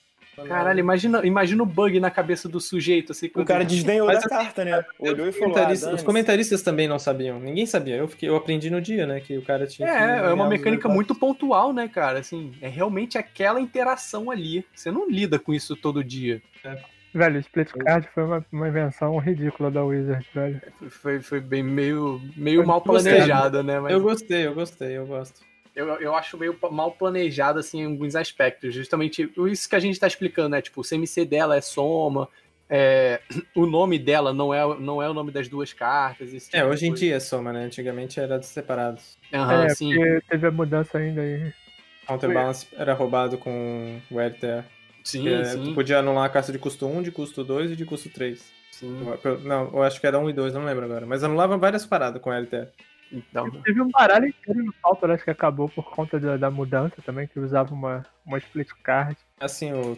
Caralho, imagina, imagina o bug na cabeça do sujeito, assim. O cara desdenhou Mas da assim, carta, né? Olhou e Os falou, ah, comentaristas, os dane-se. comentaristas também não sabiam. Ninguém sabia. Eu, fiquei, eu aprendi no dia, né? Que o cara tinha. É, é uma os mecânica muito pontual, né, cara? Assim, é realmente aquela interação ali. Você não lida com isso todo dia. Velho, o Split Card foi uma, uma invenção ridícula da Wizard, velho. Foi, foi bem meio, meio mal planejada, né? Mas Eu gostei, eu gostei, eu gosto. Eu, eu acho meio mal planejado, assim, em alguns aspectos. Justamente isso que a gente tá explicando, né? Tipo, o CMC dela é soma, é, (clears throat) o nome dela não é, não é o nome das duas cartas. esse É, tipo de hoje em dia é soma, né? Antigamente era separados. Aham, é, sim. teve a mudança ainda aí. Counterbalance era roubado com o Elter. Sim, é, sim, Tu podia anular a carta de custo 1, de custo 2 e de custo 3. sim. Não, eu acho que era 1 e 2, não lembro agora. Mas anulava várias paradas com o LTR. Então, Teve um baralho inteiro no Pauper, acho que acabou por conta da, da mudança também, que usava uma, uma Split Card. Assim, o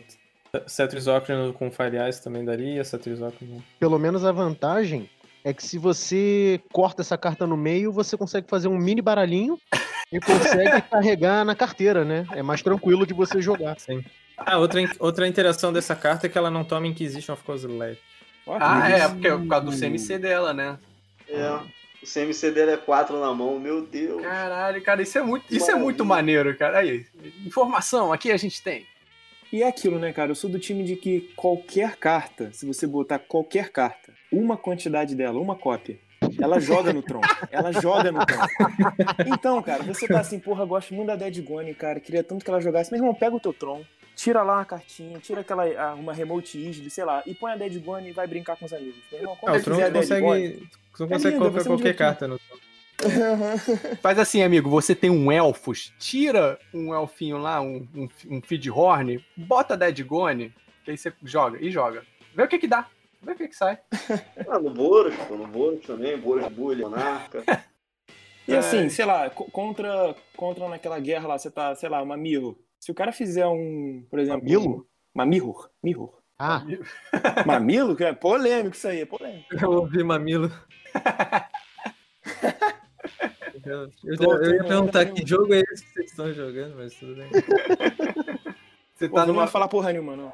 Cetris Ocarina com Fire Ice também daria, Cetris Ocarina. Pelo menos a vantagem é que se você corta essa carta no meio, você consegue fazer um mini baralhinho e consegue (laughs) carregar na carteira, né? É mais tranquilo de você jogar. Sim. Ah, outra, outra interação dessa carta é que ela não toma Inquisition of Kozilek. Ah, é, porque é por causa do CMC dela, né? É. O CMC dele é 4 na mão, meu Deus. Caralho, cara, isso é muito, isso é muito maneiro, cara. Aí, informação, aqui a gente tem. E é aquilo, né, cara? Eu sou do time de que qualquer carta, se você botar qualquer carta, uma quantidade dela, uma cópia, ela joga no tronco. (laughs) Ela joga no tronco. Então, cara, você tá assim, porra, gosto muito da Dead Gone, cara. Queria tanto que ela jogasse. Meu irmão, pega o teu tron, tira lá uma cartinha, tira aquela, uma remote easily, sei lá, e põe a Dead Gone e vai brincar com os amigos. Meu irmão, quando Ah, o você fizer a Tron Dead Gone... consegue, consegue linda, colocar você não qualquer carta no. Faz assim, amigo, você tem um elfos, tira um elfinho lá, um, um, um feed horn, bota Dead Gone, que aí você joga, e joga. Vê o que que dá, vê o que que sai. (laughs) Ah, no Boros, no Boros também, Boros Bully, Monarca. E assim, sei lá, co- contra, contra naquela guerra lá, você tá, sei lá, uma mirror. Se o cara fizer um, por exemplo... Mamilo? Uma mirror, mirror. Ah, (laughs) Mamilo? Que é polêmico isso aí, é polêmico. Eu ouvi mamilo. (laughs) Eu, eu, Tô- eu ia perguntar que jogo é esse que vocês estão jogando, mas tudo bem. (laughs) Você Pô, tá não numa... vai falar porra nenhuma, não.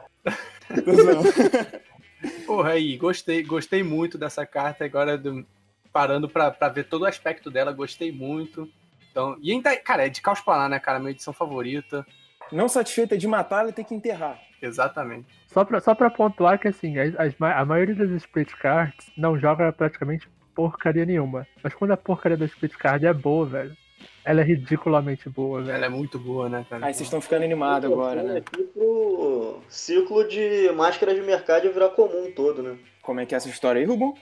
Porra aí, gostei, gostei muito dessa carta agora, do- parando pra, pra ver todo o aspecto dela, gostei muito. Então, e ainda, cara, é de caos planar, né, cara, minha edição favorita. Não satisfeita de matar, ela tem que enterrar. Exatamente. Só pra, só pra pontuar que assim, as, as a maioria das Split Cards não joga praticamente porcaria nenhuma. Mas quando a porcaria da Split Card é boa, velho, ela é ridiculamente boa, velho. Ela é muito boa, né, cara? Aí vocês estão ficando animados agora, né? Aqui pro ciclo de máscaras de mercado virar comum todo, né? Como é que é essa história aí, Rubão?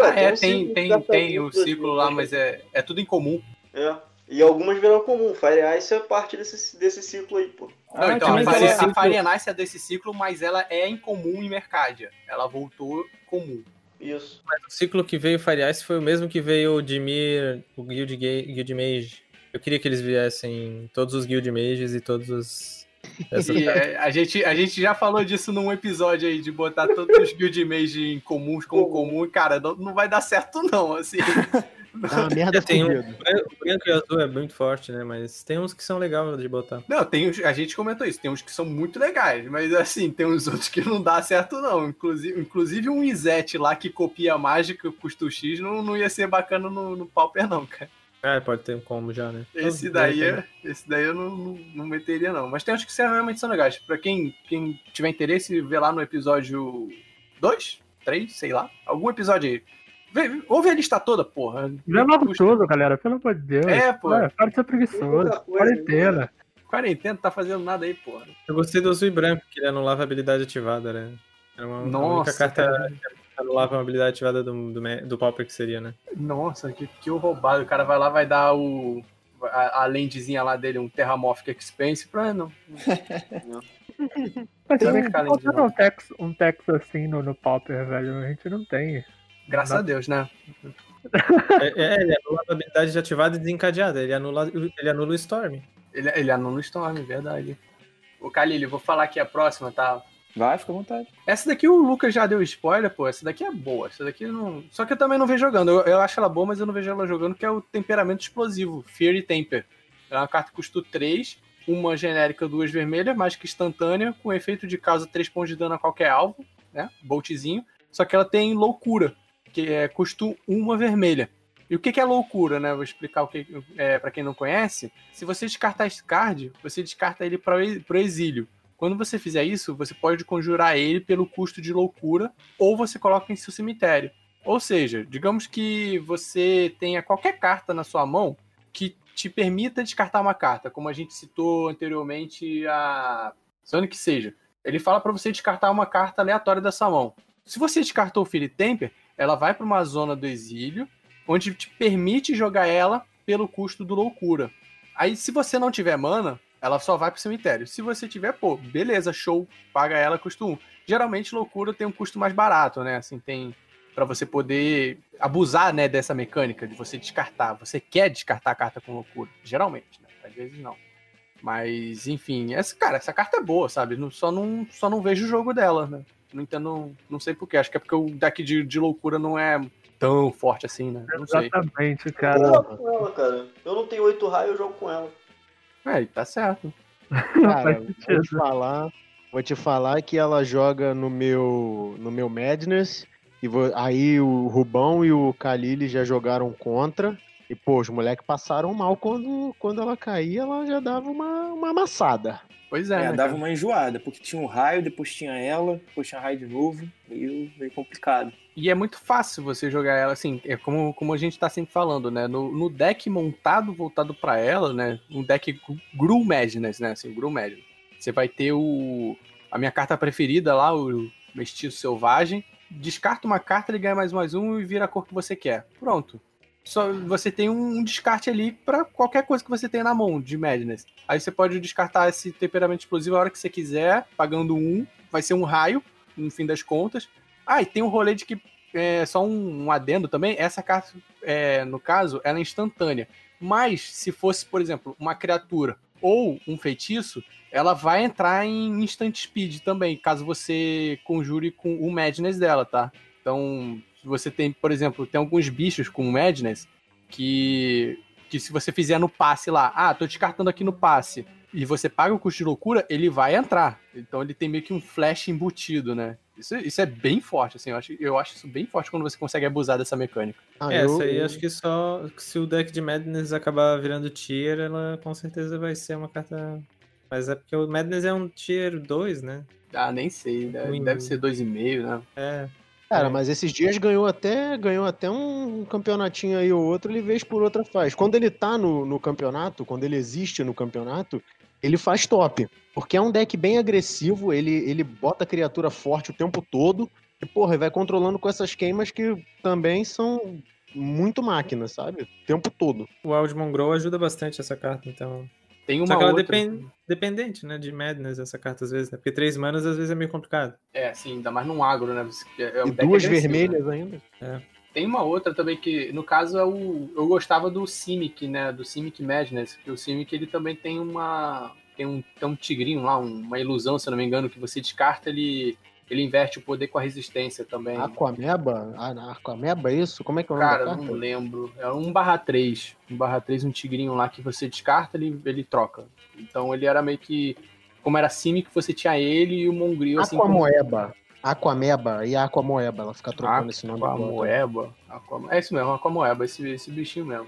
Ah, é, um tem, tem, de cartas tem o ciclo lá, mas é, é tudo em comum. É. E algumas viram comum. Fire Ice é parte desse, desse ciclo aí, pô. Não, Ah, então, a Fire, tem a ciclo- Fire Nice é desse ciclo, mas ela é incomum em Mercadia. Ela voltou comum. Isso. O ciclo que veio Fire Ice foi o mesmo que veio o Dimir, o Guild, Guild Mage. Eu queria que eles viessem todos os Guild Mages e todos os. (laughs) Essa... E é, a, gente, a gente já falou disso num episódio aí, de botar todos os Guild Mage em comuns como comum, e, cara, não, não vai dar certo não, assim. (laughs) tá uma merda Tem um-. O branco e o azul é muito forte, né? Mas tem uns que são legais de botar. Não, tem a gente comentou isso, tem uns que são muito legais, mas assim, tem uns (laughs) outros que não dá certo não. Inclusive, inclusive um Izete lá que copia a mágica, custo X, não, não ia ser bacana no, no Pauper não, cara. É, pode ter um combo já, né? Esse daí, é, repente. esse daí eu não, não, não meteria, não. Mas tem uns que são- realmente são legais. Pra quem, quem tiver interesse, vê lá no episódio 2, 3, sei lá. Algum episódio aí. Vê, ouve a lista toda, porra. Vê logo tudo, galera, pelo amor de Deus. É, pô. Ué, para de ser preguiçoso. Muita coisa, Quarentena. Quarentena, não tá fazendo nada aí, porra. Eu gostei do azul e branco, que ele anulava a habilidade ativada, né? Era uma, a única Nossa, carta cara. que anulava uma habilidade ativada do, do, do Pauper que seria, né? Nossa, que, que roubado. O cara vai lá, vai dar o. A, a lendezinha lá dele, um Terramorphic Expense pra (laughs) não. Mas Tem faltando de um tex, um tex assim no, no Pauper, velho. A gente não tem. Graças a Deus, né? É, é, ele anula a habilidade ativada e desencadeada. Ele anula, ele anula o Storm. Ele, ele anula o Storm, verdade. Ô, Kalili, eu vou falar aqui a próxima, tá? Vai, fica à vontade. Essa daqui o Lucas já deu spoiler, pô. Essa daqui é boa. Essa daqui não. Só que eu também não vejo jogando. Eu, eu acho ela boa, mas eu não vejo ela jogando, que é o temperamento explosivo, Fear e Temper. É uma carta que custa 3, uma genérica, duas vermelhas, mágica instantânea, com efeito de causa 3 pontos de dano a qualquer alvo, né? Boltzinho. Só que ela tem loucura, que é custo uma vermelha. E o que, que é loucura, né? Vou explicar o que é, para quem não conhece. Se você descartar esse card, você descarta ele para o exílio. Quando você fizer isso, você pode conjurar ele pelo custo de loucura, ou você coloca em seu cemitério. Ou seja, digamos que você tenha qualquer carta na sua mão que te permita descartar uma carta, como a gente citou anteriormente a Sonic seja. Ele fala para você descartar uma carta aleatória da sua mão. Se você descartou o Philip Temper, ela vai para uma zona do exílio, onde te permite jogar ela pelo custo do loucura. Aí, se você não tiver mana, ela só vai pro cemitério. Se você tiver, pô, beleza, show, paga ela, custa um. Geralmente, loucura tem um custo mais barato, né? Assim, tem para você poder abusar, né, dessa mecânica de você descartar. Você quer descartar a carta com loucura, geralmente, né? Às vezes não. Mas, enfim, essa, cara, essa carta é boa, sabe? Só, não, só não vejo o jogo dela, né? Não entendo, não sei porquê. Acho que é porque o deck de, de loucura não é tão forte assim, né? Não sei. Exatamente, Eu cara. jogo com ela, cara. Eu não tenho 8 raios, eu jogo com ela. É, e tá certo. (laughs) Cara, vou te falar, vou te falar que ela joga no meu no meu Madness e vou- aí o Rubão e o Khalili já jogaram contra e pô, os moleques passaram mal quando quando ela caía, ela já dava uma, uma amassada. Pois é, É, né, dava cara? uma enjoada, porque tinha um raio, depois tinha ela, depois tinha raio de novo. Meio, meio complicado. E é muito fácil você jogar ela, assim, é como, como a gente tá sempre falando, né? No, no deck montado, voltado pra ela, né? Um deck Gru- Madness, né? Assim, Gru Madness. Você vai ter o... A minha carta preferida lá, o Mestiço Selvagem. Descarta uma carta, ele ganha mais mais um e vira a cor que você quer. Pronto. Só você tem um descarte ali pra qualquer coisa que você tem na mão de Madness. Aí você pode descartar esse temperamento explosivo a hora que você quiser, pagando um. Vai ser um raio, no fim das contas. Ah, e tem um rolê de que, é, só um, um adendo também, essa carta, é, no caso, ela é instantânea. Mas, se fosse, por exemplo, uma criatura ou um feitiço, ela vai entrar em instant speed também, caso você conjure com o Madness dela, tá? Então, você tem, por exemplo, tem alguns bichos com Madness que, que se você fizer no passe lá, ah, tô descartando aqui no passe, e você paga o custo de loucura, ele vai entrar. Então ele tem meio que um flash embutido, né? Isso, isso é bem forte, assim. Eu acho, eu acho isso bem forte quando você consegue abusar dessa mecânica. Ah, É, eu- essa aí eu- acho que só se o deck de Madness acabar virando tier, ela com certeza vai ser uma carta. Mas é porque o Madness é um tier 2, né? Ah, nem sei. Deve, Ruim. deve ser 2,5, né? É. Cara, É. mas esses dias ganhou até, ganhou até um campeonatinho aí ou outro, ele vez por outra faz. Quando ele tá no, no campeonato, quando ele existe no campeonato, ele faz top. Porque é um deck bem agressivo, ele, ele bota a criatura forte o tempo todo, e porra, ele vai controlando com essas queimas que também são muito máquinas, sabe? O tempo todo. O Aldmon Grow ajuda bastante essa carta, então. Tem uma Só que ela outra. depende, dependente, né, de Madness essa carta às vezes, né? Porque três manas às vezes é meio complicado. É, sim, ainda mais num agro, né? É, um e duas né? vermelhas ainda. Tem uma outra também que, no caso, é o. Eu gostava do Simic, né? Do Simic Madness. Que o Simic ele também tem uma. Tem um, tem um tigrinho lá, um- uma ilusão, se eu não me engano, que você descarta, ele. Ele inverte o poder com a resistência também. Aquameba? Ah, Aquameba, isso? Como é que é o nome Cara, da carta? não lembro. É um barra 3. Um barra 3, um tigrinho lá que você descarta, ele, ele troca. Então ele era meio que. Como era Simic, você tinha ele e o Mongril, assim. como- Aquamoeba. Aquameba e Aquamoeba, ela fica trocando esse nome. Aquamoeba. Aquamo... É isso mesmo, Aquamoeba, esse, esse bichinho mesmo.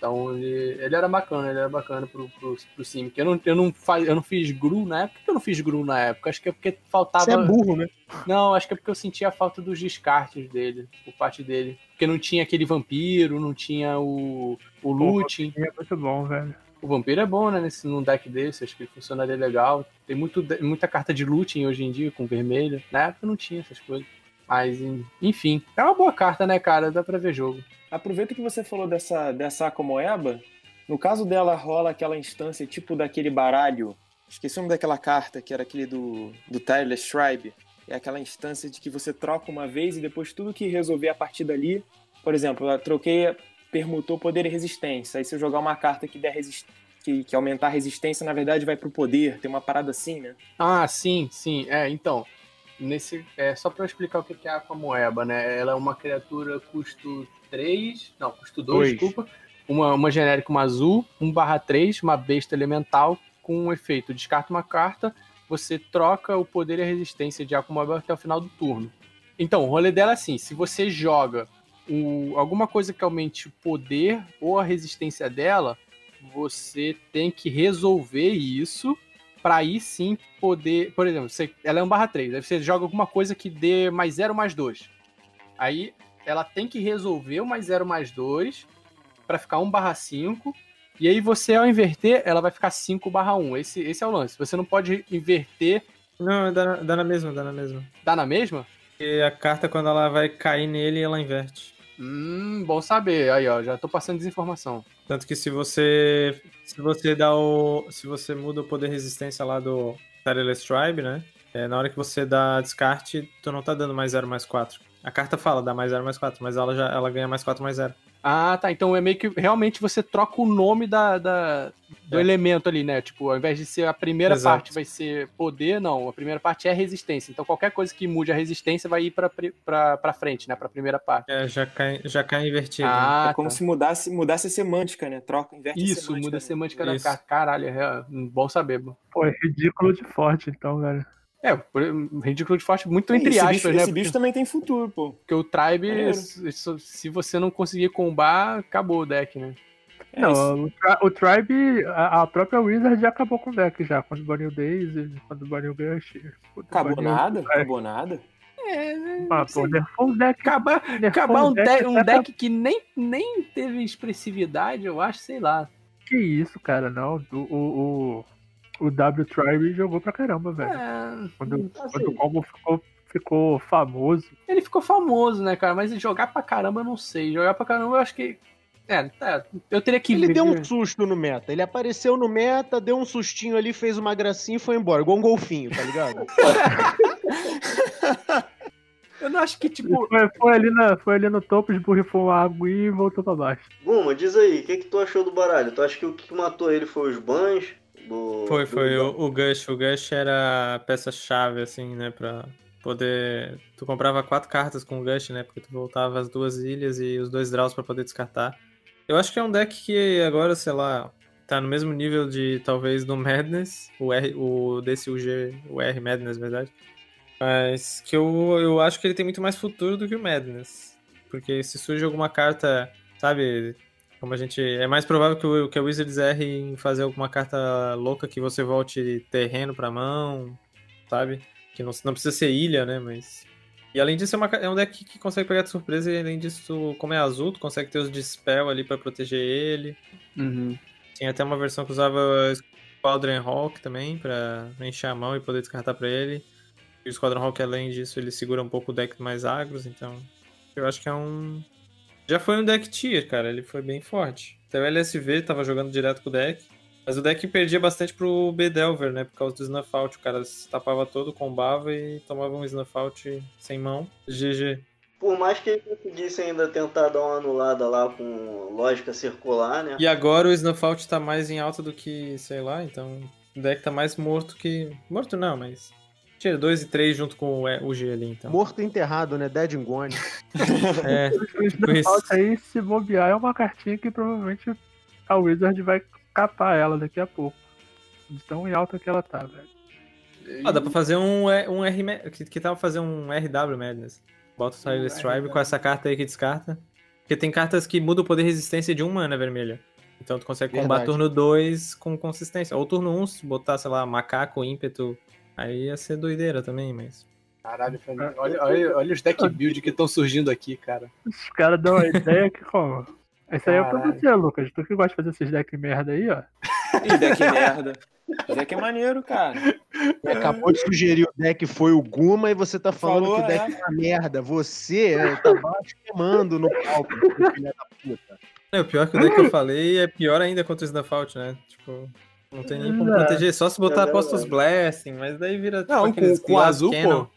Então ele, ele era bacana, ele era bacana pro, pro, pro Sim. Eu não, eu, não faz, eu não fiz Gru na época. Por que eu não fiz Gru na época? Acho que é porque faltava. Você é burro, né? Não, acho que é porque eu sentia a falta dos descartes dele, por parte dele. Porque não tinha aquele vampiro, não tinha o, o Looting. É muito bom, velho. O vampiro é bom, né? Nesse, num deck desse, acho que ele funcionaria legal. Tem muito, muita carta de looting hoje em dia com vermelho. Na época não tinha essas coisas. Mas, enfim, é uma boa carta, né, cara? Dá pra ver jogo. Aproveita que você falou dessa, dessa Akomoeba. No caso dela, rola aquela instância tipo daquele baralho. Esqueci o nome daquela carta, que era aquele do, do Tireless Tribe. É aquela instância de que você troca uma vez e depois tudo que resolver a partir dali. Por exemplo, eu troquei, permutou poder e resistência. Aí se eu jogar uma carta que der resistência. Que, que aumentar a resistência, na verdade, vai pro poder. Tem uma parada assim, né? Ah, sim, sim. É, então. Nesse, é, só para explicar o que é a Aquamoeba, né? Ela é uma criatura custo 3. Não, custo 2, Dois. desculpa. Uma, uma genérica, uma azul, 1 barra 3, uma besta elemental com um efeito. Descarta uma carta, você troca o poder e a resistência de Aquamoeba até o final do turno. Então, o rolê dela é assim: se você joga o- alguma coisa que aumente o poder ou a resistência dela, você tem que resolver isso para aí sim poder. Por exemplo, você- ela é 1 barra 3, aí você joga alguma coisa que dê mais 0 mais 2. Aí ela tem que resolver o mais 0 mais 2 para ficar 1 barra 5. E aí você, ao inverter, ela vai ficar 5 barra 1. Esse, esse é o lance. Você não pode inverter. Não, dá, na- dá na mesma, dá na mesma. Dá na mesma? E a carta, quando ela vai cair nele, ela inverte. Hum, bom saber. Aí, ó, já tô passando desinformação. Tanto que se você. Se você dá o. Se você muda o poder resistência lá do Tireless Tribe, né? É, na hora que você dá descarte, tu não tá dando mais 0 mais 4. A carta fala, dá mais 0 mais 4, mas ela já ela ganha mais 4 mais 0. Ah, tá. Então é meio que realmente você troca o nome da, da- do É. elemento ali, né? Tipo, ao invés de ser a primeira Exato. parte vai ser poder, não. A primeira parte é resistência. Então qualquer coisa que mude a resistência vai ir pra, pra, pra frente, né? Pra primeira parte. É, já cai, já cai invertido. Ah, é como tá. se mudasse, mudasse a semântica, né? Troca, inverte a Isso, semântica. muda a né? semântica da Isso. carta. Caralho, é bom saber. Pô, é ridículo de forte, então, velho. É, por- ridículo de forte, muito entre esse aspas, bicho, né? Esse Porque, bicho também tem futuro, pô. porque o Tribe, Maneiro. se, você não conseguir combar, acabou o deck, né? É não, o, o Tribe, a, a própria Wizard já acabou com o deck já. Quando baniu o Daisy, quando baniu o Gush. Acabou baniu- nada? É. Acabou nada? Ah, pô, o deck. Acabar, acabar um, deck, um deck que nem, nem teve expressividade, eu acho, sei lá. Que isso, cara, não. O, o, o, o W Tribe jogou pra caramba, velho. É, Quando, assim. quando o combo ficou, ficou famoso. ele ficou famoso, né, cara? Mas jogar pra caramba eu não sei. Jogar pra caramba eu acho que. É, é, eu teria que Ele ver. deu um susto no meta. Ele apareceu no meta, deu um sustinho ali, fez uma gracinha e foi embora. Igual um golfinho, tá ligado? (laughs) Eu não acho que, tipo. Foi, foi ali na, foi ali no topo, esborrifou a água e voltou pra baixo. Guma, diz aí, o que, que tu achou do baralho? Tu acha que o que matou ele foi os bans? Do, Foi, do- foi. O, o Gush. O Gush era a peça-chave, assim, né? Pra poder. Tu comprava quatro cartas com o Gush, né? Porque tu voltava as duas ilhas e os dois draws pra poder descartar. Eu acho que é um deck que agora, sei lá, tá no mesmo nível de talvez do Madness, o R, o desse UG, o R Madness, na verdade. Mas que eu, eu acho que ele tem muito mais futuro do que o Madness. Porque se surge alguma carta, sabe, como a gente. É mais provável que, o, que a Wizards erre em fazer alguma carta louca que você volte terreno pra mão, sabe? Que não, não precisa ser ilha, né? Mas. E além disso, é, uma é um deck que consegue pegar de surpresa, e além disso, como é azul, tu consegue ter os Dispel ali pra proteger ele. Uhum. Tinha até uma versão que usava Squadron Hawk também, pra encher a mão e poder descartar pra ele. E o Squadron Hawk, além disso, ele segura um pouco o deck mais agros, então. Eu acho que é um. Já foi um deck tier, cara. Ele foi bem forte. Até o LSV tava jogando direto com o deck. Mas o deck perdia bastante pro Bedelver, né? Por causa do Snuff Out. O cara se tapava todo, combava e tomava um Snuff Out sem mão. GG. Por mais que ele conseguisse ainda tentar dar uma anulada lá com lógica circular, né? E agora o Snuff Out tá mais em alta do que, sei lá, então o deck tá mais morto que. Morto não, mas. Tira 2 e 3 junto com o E- o G ali, então. Morto e enterrado, né? Dead and gone. (laughs) É, O Snap Out aí, se bobear, é uma cartinha que provavelmente a Wizard vai capar ela daqui a pouco. De tão em alta que ela tá, velho. ah, dá pra fazer um, E- um R. Que, que tal fazer um RW Madness? Bota o Um Tribe RW. com essa carta aí que descarta. Porque tem cartas que mudam o poder e resistência de um mana vermelha. Então tu consegue combar Verdade. turno 2 com consistência. Ou turno 1, um, se botar, sei lá, macaco, ímpeto, aí ia ser doideira também, mas. Caralho, Fernando, olha, olha, olha os deck (laughs) build que estão surgindo aqui, cara. Os caras dão uma ideia que como. Esse aí é pra você, Lucas. Tu que gosta de fazer esses decks merda aí, ó. Ih, deck merda. Deck é maneiro, cara. Ele acabou de sugerir o deck foi o Guma e você tá falando Falou, que o deck é uma merda. Você é, tá blasfemando no palco, seu filho da puta. É, o pior que o deck que eu falei é pior ainda contra da Fault, né? Tipo, não tem nem como É. proteger, só se botar É Apostos. Blessing, mas daí vira tipo Não, com, aqueles com azul, Cannon. pô.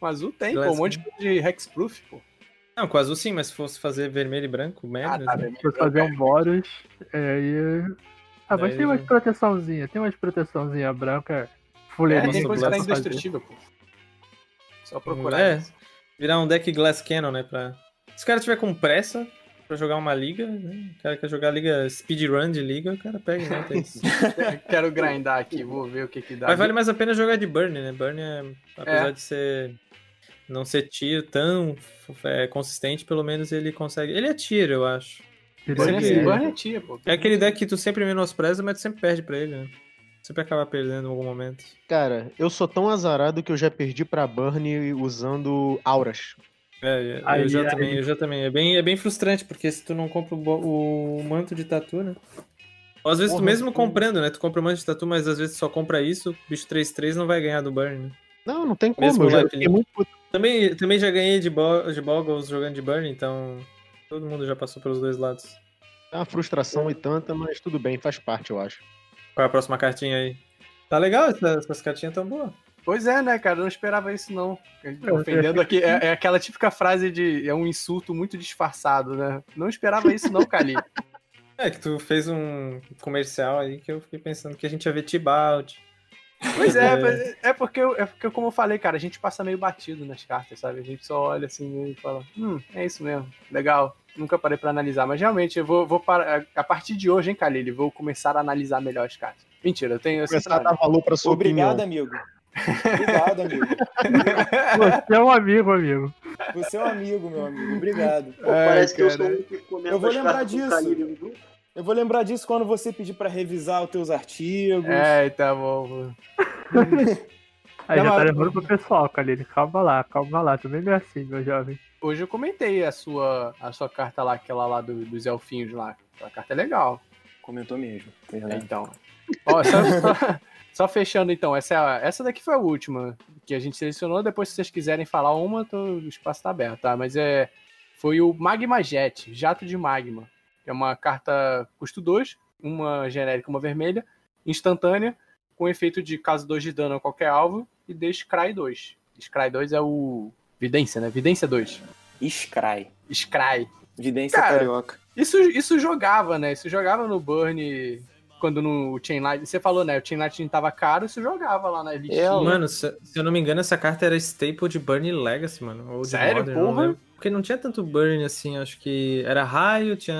Com azul tem, pô, um monte de hexproof, pô. Não, com azul sim, mas se fosse fazer vermelho e branco, Ah, merda. tá, né? beleza. Se eu fazer um Boros, é, aí. Ah, mas Daí tem umas proteçãozinhas, tem umas proteçãozinha branca É, fuleirinha. tem Nossa, coisa que tá indestrutível, pô. Só procurar. É, virar um deck Glass Cannon, né? Pra... Se o cara tiver com pressa pra jogar uma liga, né? o cara quer jogar liga speedrun de liga, o cara pega, né? (laughs) Quero grindar aqui, vou ver o que que dá. Mas vale mais a pena jogar de Burn, né? Burn é, apesar É. de ser não ser tier tão é, consistente, pelo menos ele consegue. Ele é tier, eu acho. Burn é é, sempre- assim, burn é tia, pô. É aquele deck que tu sempre menospreza, mas tu sempre perde pra ele, né? Sempre acaba perdendo em algum momento. Cara, eu sou tão azarado que eu já perdi pra Burn usando auras. É, eu Aí- já aí- também, eu já também. É bem, é bem frustrante, porque se tu não compra o, o manto de tatu, né? Ou às vezes tu Porra, mesmo sim. comprando, né? Tu compra o manto de tatu, mas às vezes tu só compra isso, o bicho 3-3 não vai ganhar do burn, né? Não, não tem como. Mesmo eu já muito puto. Também, também já ganhei de, bo de Boggles jogando de burn, então todo mundo já passou pelos dois lados. É uma frustração e tanta, mas tudo bem, faz parte, eu acho. Qual é a próxima cartinha aí? Tá legal, essas, essas cartinhas tão boas. Pois é, né, cara? Eu não esperava isso, não. Ofendendo aqui. É, é aquela típica frase de. É um insulto muito disfarçado, né? Não esperava isso, não, Kali. (laughs) É que tu fez um comercial aí que eu fiquei pensando que a gente ia ver Tibalt. Pois é, mas é porque, eu- é porque, como eu falei, cara, a gente passa meio batido nas cartas, sabe? A gente só olha assim e fala, hum, é isso mesmo, legal. Nunca parei pra analisar, mas realmente eu vou, vou parar. A partir de hoje, hein, Khalil, vou começar a analisar melhor as cartas. Mentira, eu tenho. Começar a dar valor pra sua Obrigado, opinião. amigo. Obrigado, amigo. Você é um amigo, amigo. Você é um amigo, meu amigo. Obrigado. Pô, Ai, parece que eu sou um que comenta Eu vou lembrar disso. Eu vou lembrar disso quando você pedir pra revisar os teus artigos. É, tá bom. Aí Não, já tá levando pro pessoal, Kalini. Calma lá, calma lá. Tu nem é assim, meu jovem. Hoje eu comentei a sua, a sua carta lá, aquela lá do- dos elfinhos lá. A carta é legal. Comentou mesmo. É, Verdade. então. Ó, só, só- só fechando então, essa, é a- essa daqui foi a última que a gente selecionou. Depois, se vocês quiserem falar uma, tô- o espaço tá aberto, tá? Mas é. Foi o Magma Jet, Jato de Magma. Que é uma carta custo 2, uma genérica, uma vermelha, instantânea, com efeito de caso 2 de dano a qualquer alvo, e de Scry 2. Scry 2 é o. Vidência, né? Vidência 2. Scry. Scry. Vidência Cara, carioca. Isso, isso jogava, né? Isso jogava no Burn quando no Chainlight. Você falou, né? O Chainlight não tava caro, isso jogava lá na listinha. É, Mano, se, se eu não me engano, essa carta era staple de Burn Legacy, mano. Ou de Sério? Modern, não Porra? lembro. Porque não tinha tanto Burn assim, acho que era raio, tinha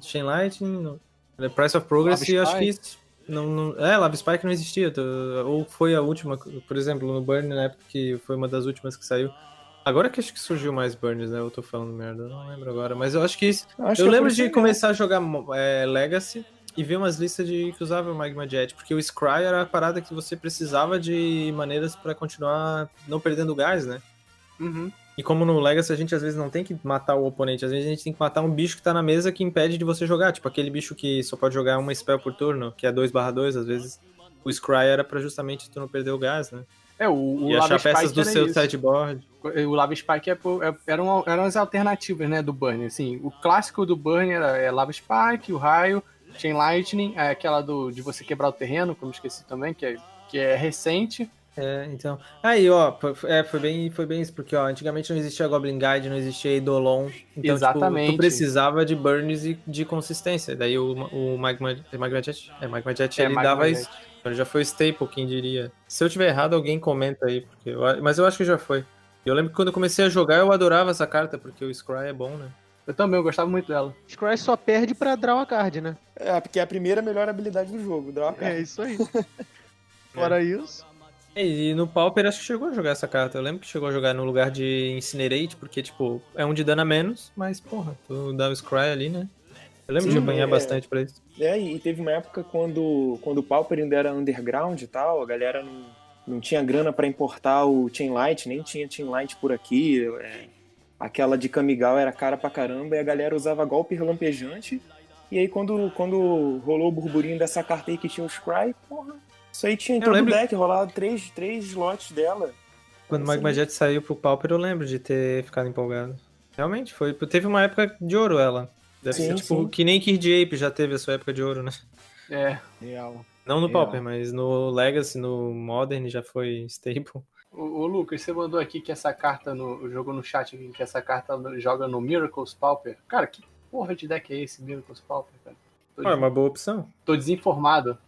Chain Lightning, não- era Price of Progress e acho que Spike. isso. Não, não, é, Lava Spike não existia. tu- Ou foi a última, por exemplo, no Burn, na época que foi uma das últimas que saiu. Agora que acho que surgiu mais Burns, né? Eu tô falando merda, eu não lembro agora. Mas eu acho que isso. acho eu que é lembro de isso começar a jogar é, Legacy e ver umas listas de que usava o Magma Jet, porque o Scry era a parada que você precisava de maneiras pra continuar não perdendo gás, né? Uhum. E como no Legacy a gente às vezes não tem que matar o oponente, às vezes a gente tem que matar um bicho que tá na mesa que impede de você jogar, tipo aquele bicho que só pode jogar uma spell por turno, que é 2/2, às vezes o Scry era pra justamente tu não perder o gás, né? É, o, o e Lava achar peças Spike do seu isso. sideboard. O Lava Spike é, é- eram, eram as alternativas, né, do Burn. Assim, o clássico do Burn era é Lava Spike, o Raio, Chain Lightning, é aquela do, de você quebrar o terreno, me esqueci também, que é, que é recente. É, então. Aí, ó, é, foi bem, foi bem isso, porque ó, antigamente não existia Goblin Guide, não existia Eidolon. Então, Exatamente. Tipo, tu precisava de burns e de consistência. Daí o, o Magma, é Magma Jet, é, Magma Jet É, ele Magma dava Jet. isso. Ele já foi staple, quem diria. Se eu tiver errado, alguém comenta aí, porque eu mas eu acho que já foi. Eu lembro que quando eu comecei a jogar, eu adorava essa carta, porque o Scry é bom, né? Eu também, eu gostava muito dela. Scry só perde pra draw a card, né? É, porque é a primeira melhor habilidade do jogo. Draw a É isso aí. (laughs) Fora isso. E e no Pauper acho que chegou a jogar essa carta. Eu lembro que chegou a jogar no lugar de Incinerate, porque, tipo, é um de dano a menos, mas, porra, tu dá o Scry ali, né? Eu lembro Sim, de apanhar é. bastante pra isso. É, e teve uma época quando, quando o Pauper ainda era underground e tal, a galera não, não tinha grana pra importar o Chainlight, nem tinha Chainlight por aqui. é, aquela de Kamigal era cara pra caramba, e a galera usava golpe relampejante. E aí quando, quando rolou o burburinho dessa carta aí que tinha os Cry, porra, isso aí tinha em Eu todo o lembro- deck, rolava três, três slots dela. Quando o. Magma Jet saiu pro Pauper, eu lembro de ter ficado empolgado. Realmente, foi. Teve uma época de ouro ela. Deve Sim, ser tipo sim. que nem Kid Ape já teve a sua época de ouro, né? É. Real. Não no Real. Pauper, mas no Legacy, no Modern já foi staple. O, o Lucas, você mandou aqui que essa carta no. Jogou no chat aqui que essa carta joga no Miracles Pauper. Cara, que porra de deck é esse, Miracles Pauper, cara? Tô, é uma boa opção. tô desinformado.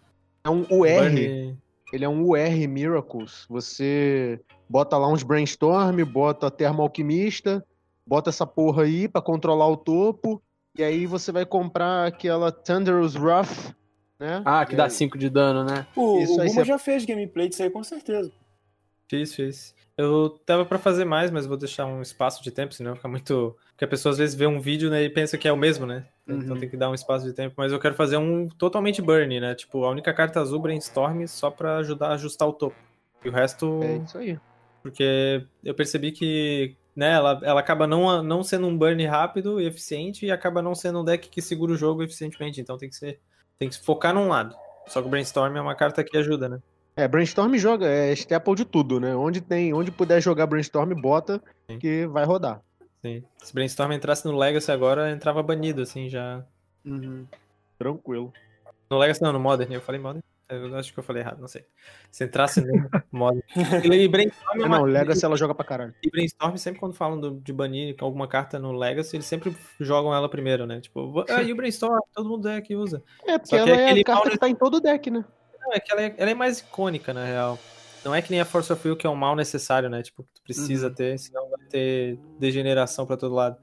É um UR. Burn- Ele é um UR Miracles. Você bota lá uns Brainstorm, bota Termo Alquimista, bota essa porra aí pra controlar o topo. E aí você vai comprar aquela Thunderous Wrath, né? Ah, que E dá aí- 5 de dano, né? O, Isso o aí Guma você- já fez gameplay disso aí com certeza. Fiz, fiz. Eu tava pra fazer mais, mas vou deixar um espaço de tempo, senão fica muito. Porque a pessoa às vezes vê um vídeo né, e pensa que é o mesmo, né? Então Uhum. tem que dar um espaço de tempo. Mas eu quero fazer um totalmente burn, né? Tipo, a única carta azul brainstorm só pra ajudar a ajustar o topo. E o resto. É isso aí. Porque eu percebi que né, ela, ela acaba não, não sendo um burn rápido e eficiente e acaba não sendo um deck que segura o jogo eficientemente. Então tem que ser. Tem que focar num lado. Só que o Brainstorm é uma carta que ajuda, né? É, Brainstorm joga, é staple de tudo, né? Onde tem, onde puder jogar Brainstorm, bota Sim. que vai rodar. Sim. Se Brainstorm entrasse no Legacy agora, entrava banido, assim, já. Uhum. Tranquilo. No Legacy não, no Modern. Eu falei Modern? Eu acho que eu falei errado, não sei. Se entrasse no (laughs) Modern. E Brainstorm, é uma- Não, Legacy ela joga pra caralho. e Brainstorm, sempre quando falam do- de banir alguma carta no Legacy, eles sempre jogam ela primeiro, né? Tipo, ah, e o Brainstorm? Todo mundo é que usa. É, porque Só ela é aquele a carta que tá em todo o deck, né? Não, é que ela é, ela é mais icônica, na real. Não é que nem a Force of Will, que é um mal necessário, né? Tipo, que tu precisa Uhum. ter, senão vai ter degeneração pra todo lado.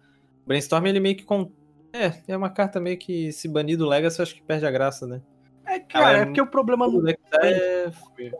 Brainstorm, ele meio que. Com... É, é uma carta meio que se banir do Legacy, eu acho que perde a graça, né? É, cara, é é porque o problema O não deck é,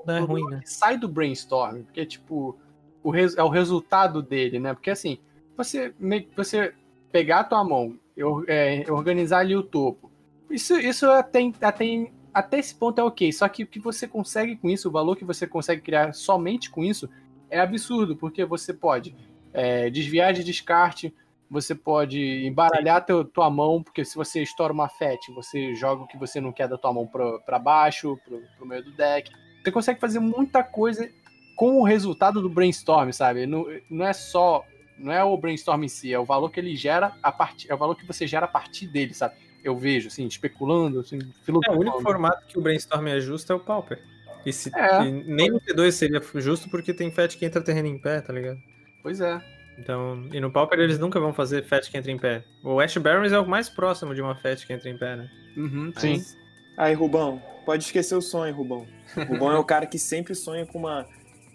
não é ruim, problema né? sai do brainstorm, porque tipo, o res- é o resultado dele, né? Porque assim, você meio que você pegar a tua mão, eu, é, organizar ali o topo. Isso, isso até, até, até esse ponto é ok. Só que o que você consegue com isso, o valor que você consegue criar somente com isso, é absurdo, porque você pode é, desviar de descarte, você pode embaralhar teu, tua mão, porque se você estoura uma FET, você joga o que você não quer da tua mão pra baixo, pro, pro meio do deck. Você consegue fazer muita coisa com o resultado do brainstorm, sabe? Não, não é só. Não é o brainstorm em si, é o valor que ele gera a partir. É o valor que você gera a partir dele, sabe? Eu vejo, assim, especulando, assim, É, o filosofando. único formato que o Brainstorm é justo é o Pauper. E, se, É. e nem no T2 seria justo porque tem FET que entra terreno em pé, tá ligado? Pois é. Então, e no Pauper eles nunca vão fazer FET que entra em pé. O Ash Barrens é o mais próximo de uma FET que entra em pé, né? Uhum, Sim. mas- Aí, Rubão, pode esquecer o sonho, Rubão. Rubão é o cara que sempre sonha com uma,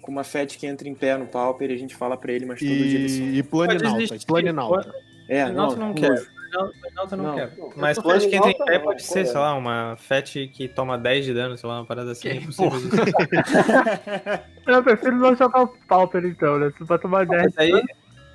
com uma FET que entra em pé no Pauper e a gente fala pra ele, mas todo dia ele sonha. E, e Planinauta. Planinauta. É, não nojo. quero. Planalto não, Não. quero. Não, Mas FET que entra em falando pé não, pode ser, sei lá, uma FET que toma 10 de dano, sei lá, uma parada assim. Que é disso. (laughs) Eu prefiro não jogar o Pauper então, né? Se vai tomar 10. Mas aí,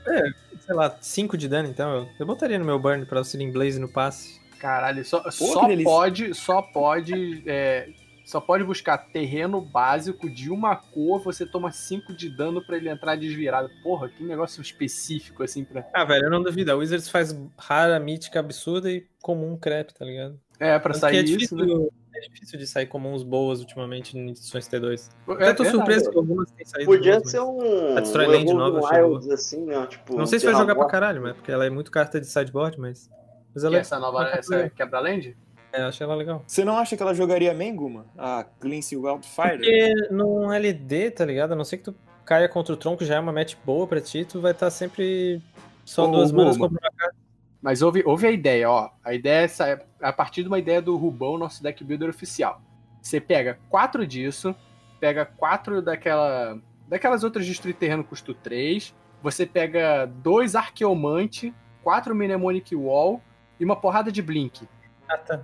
é, sei lá, 5 de dano, então eu, eu botaria no meu burn pra auxiliar em Blaze no passe. Caralho, só, que só pode, só pode, é, só pode buscar terreno básico de uma cor, você toma 5 de dano pra ele entrar desvirado. Porra, que negócio específico assim pra. Ah, velho, eu não duvido. A Wizards faz rara, mítica, absurda e comum crap, tá ligado? É, pra Tanto que sair é isso, difícil, né? é difícil de sair comuns boas ultimamente em edições T2. É, Até tô verdade. surpreso que algumas têm saído. Podia boas, ser um. A Destroy um Land nova chegou. Wilds, assim, né? Tipo, Não sei se vai jogar pra caralho, mas porque ela é muito carta de sideboard, mas. Mas E ela é, essa nova, essa quebra-land? É, acho ela legal. Você não acha que ela jogaria Menguma? A Cleanse Wildfire? Porque no LD, tá ligado? A não ser que tu caia contra o tronco, já é uma match boa pra ti, tu vai estar sempre só Ô, duas manas Guma. contra uma carta. Mas houve, houve a ideia, ó. A ideia é sa- a partir de uma ideia do Rubão, nosso deck builder oficial. Você pega quatro disso, pega quatro daquela, daquelas outras destruir terreno custo 3, você pega dois Arqueomante, quatro Mnemonic Wall e uma porrada de Blink. Ah, tá.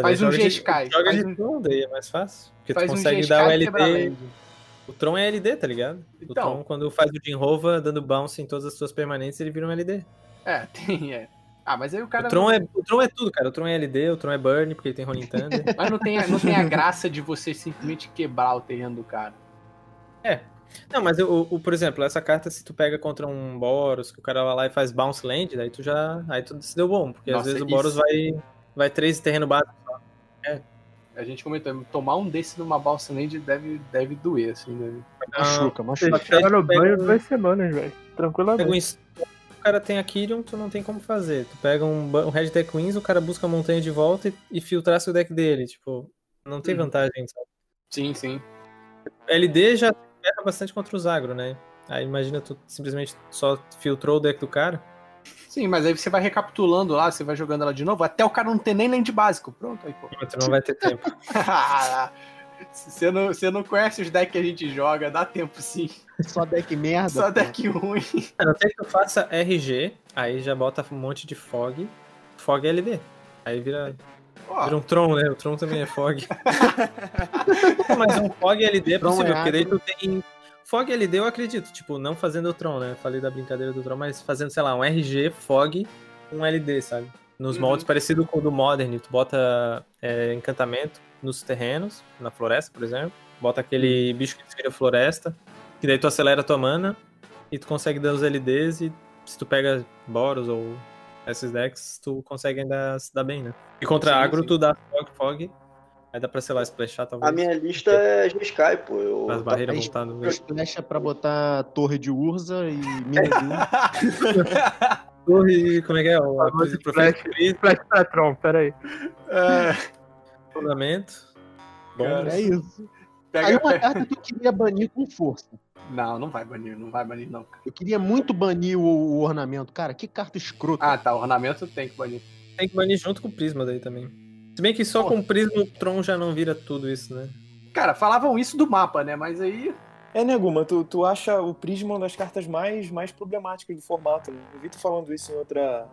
Faz um G-Sky, Joga de um- Tron, daí é mais fácil. Porque tu Faz um consegue G-Sky dar o LD. O Tron é LD, tá ligado? O Então. Tron, quando faz o Jinrova dando bounce em todas as suas permanentes, ele vira um LD. É, (laughs) tem, é. Ah, mas aí o cara. O Tron, é, o Tron é tudo, cara. O Tron é LD, o Tron é Burn, porque ele tem Rolling Thunder. (laughs) Mas não tem, a, não tem a graça de você simplesmente quebrar o terreno do cara. Não, mas o, o- por exemplo, essa carta, se tu pega contra um Boros, que o cara vai lá e faz bounce land, daí tu já. Aí tu se deu bom, porque Nossa, às vezes o isso- Boros vai, vai três terreno básico. A gente comentou, tomar um desse numa balsa land deve, deve doer, assim, né? Machuca, Você machuca. chega no banho um- duas semanas, velho. Tranquilamente. o cara tem a Kyrion, tu não tem como fazer. Tu pega um, um Red Deck Queens, o cara busca a montanha de volta e, e filtrasse o deck dele. Tipo, não tem Uhum. vantagem, sabe? Sim, sim. LD já ferra bastante contra os agro, né? Aí imagina tu simplesmente só filtrou o deck do cara. Sim, mas aí você vai recapitulando lá, você vai jogando ela de novo, até o cara não ter nem land básico. Pronto, aí, pô. Tu não vai ter tempo. (laughs) Você não, você não conhece os decks que a gente joga, dá tempo sim. Só deck merda. Só pô. deck ruim. A não ser que tu faça RG, aí já bota um monte de fog. Fog é LD. Aí vira, Ó, vira um Tron, né? O Tron também é fog. (laughs) Mas um fog LD é possível, é porque daí tu tem. Fog LD eu acredito, tipo, não fazendo o Tron, né? Falei da brincadeira do Tron, mas fazendo, sei lá, um RG, fog, um LD, sabe? Nos Uhum. moldes parecido com o do Modern, tu bota é, encantamento nos terrenos, na floresta, por exemplo. Bota aquele Uhum. bicho que desvira floresta, que daí tu acelera a tua mana e tu consegue dar os LDs e se tu pega Boros ou esses decks, tu consegue ainda se dar bem, né? E contra Sim, agro, sim. tu dá Fog, Fog, aí dá pra, sei lá, splashar talvez. A minha lista é G-Sky, pô. Eu, As barreiras Aí, voltar no Flecha pra botar torre de Urza e Minedinho. (laughs) Torre, como é que é? O a Famoso profeta flash. Cristo, Flash pra Tron, peraí. É, fundamento. Bom, Cara, é isso. pega, Aí uma pega- carta que eu queria banir com força. Não, não vai banir, não vai banir, não. Eu queria muito banir o, o ornamento. Cara, que carta escrota. Ah, tá, ornamento tem que banir. tem que banir junto com o Prisma daí também. Se bem que só com o Prisma o Tron já não vira tudo isso, né? Cara, falavam isso do mapa, né? Mas aí. É, Neguma, tu, tu acha o Prisma uma das cartas mais, mais problemáticas do formato, né? Eu vi tu falando isso em outra.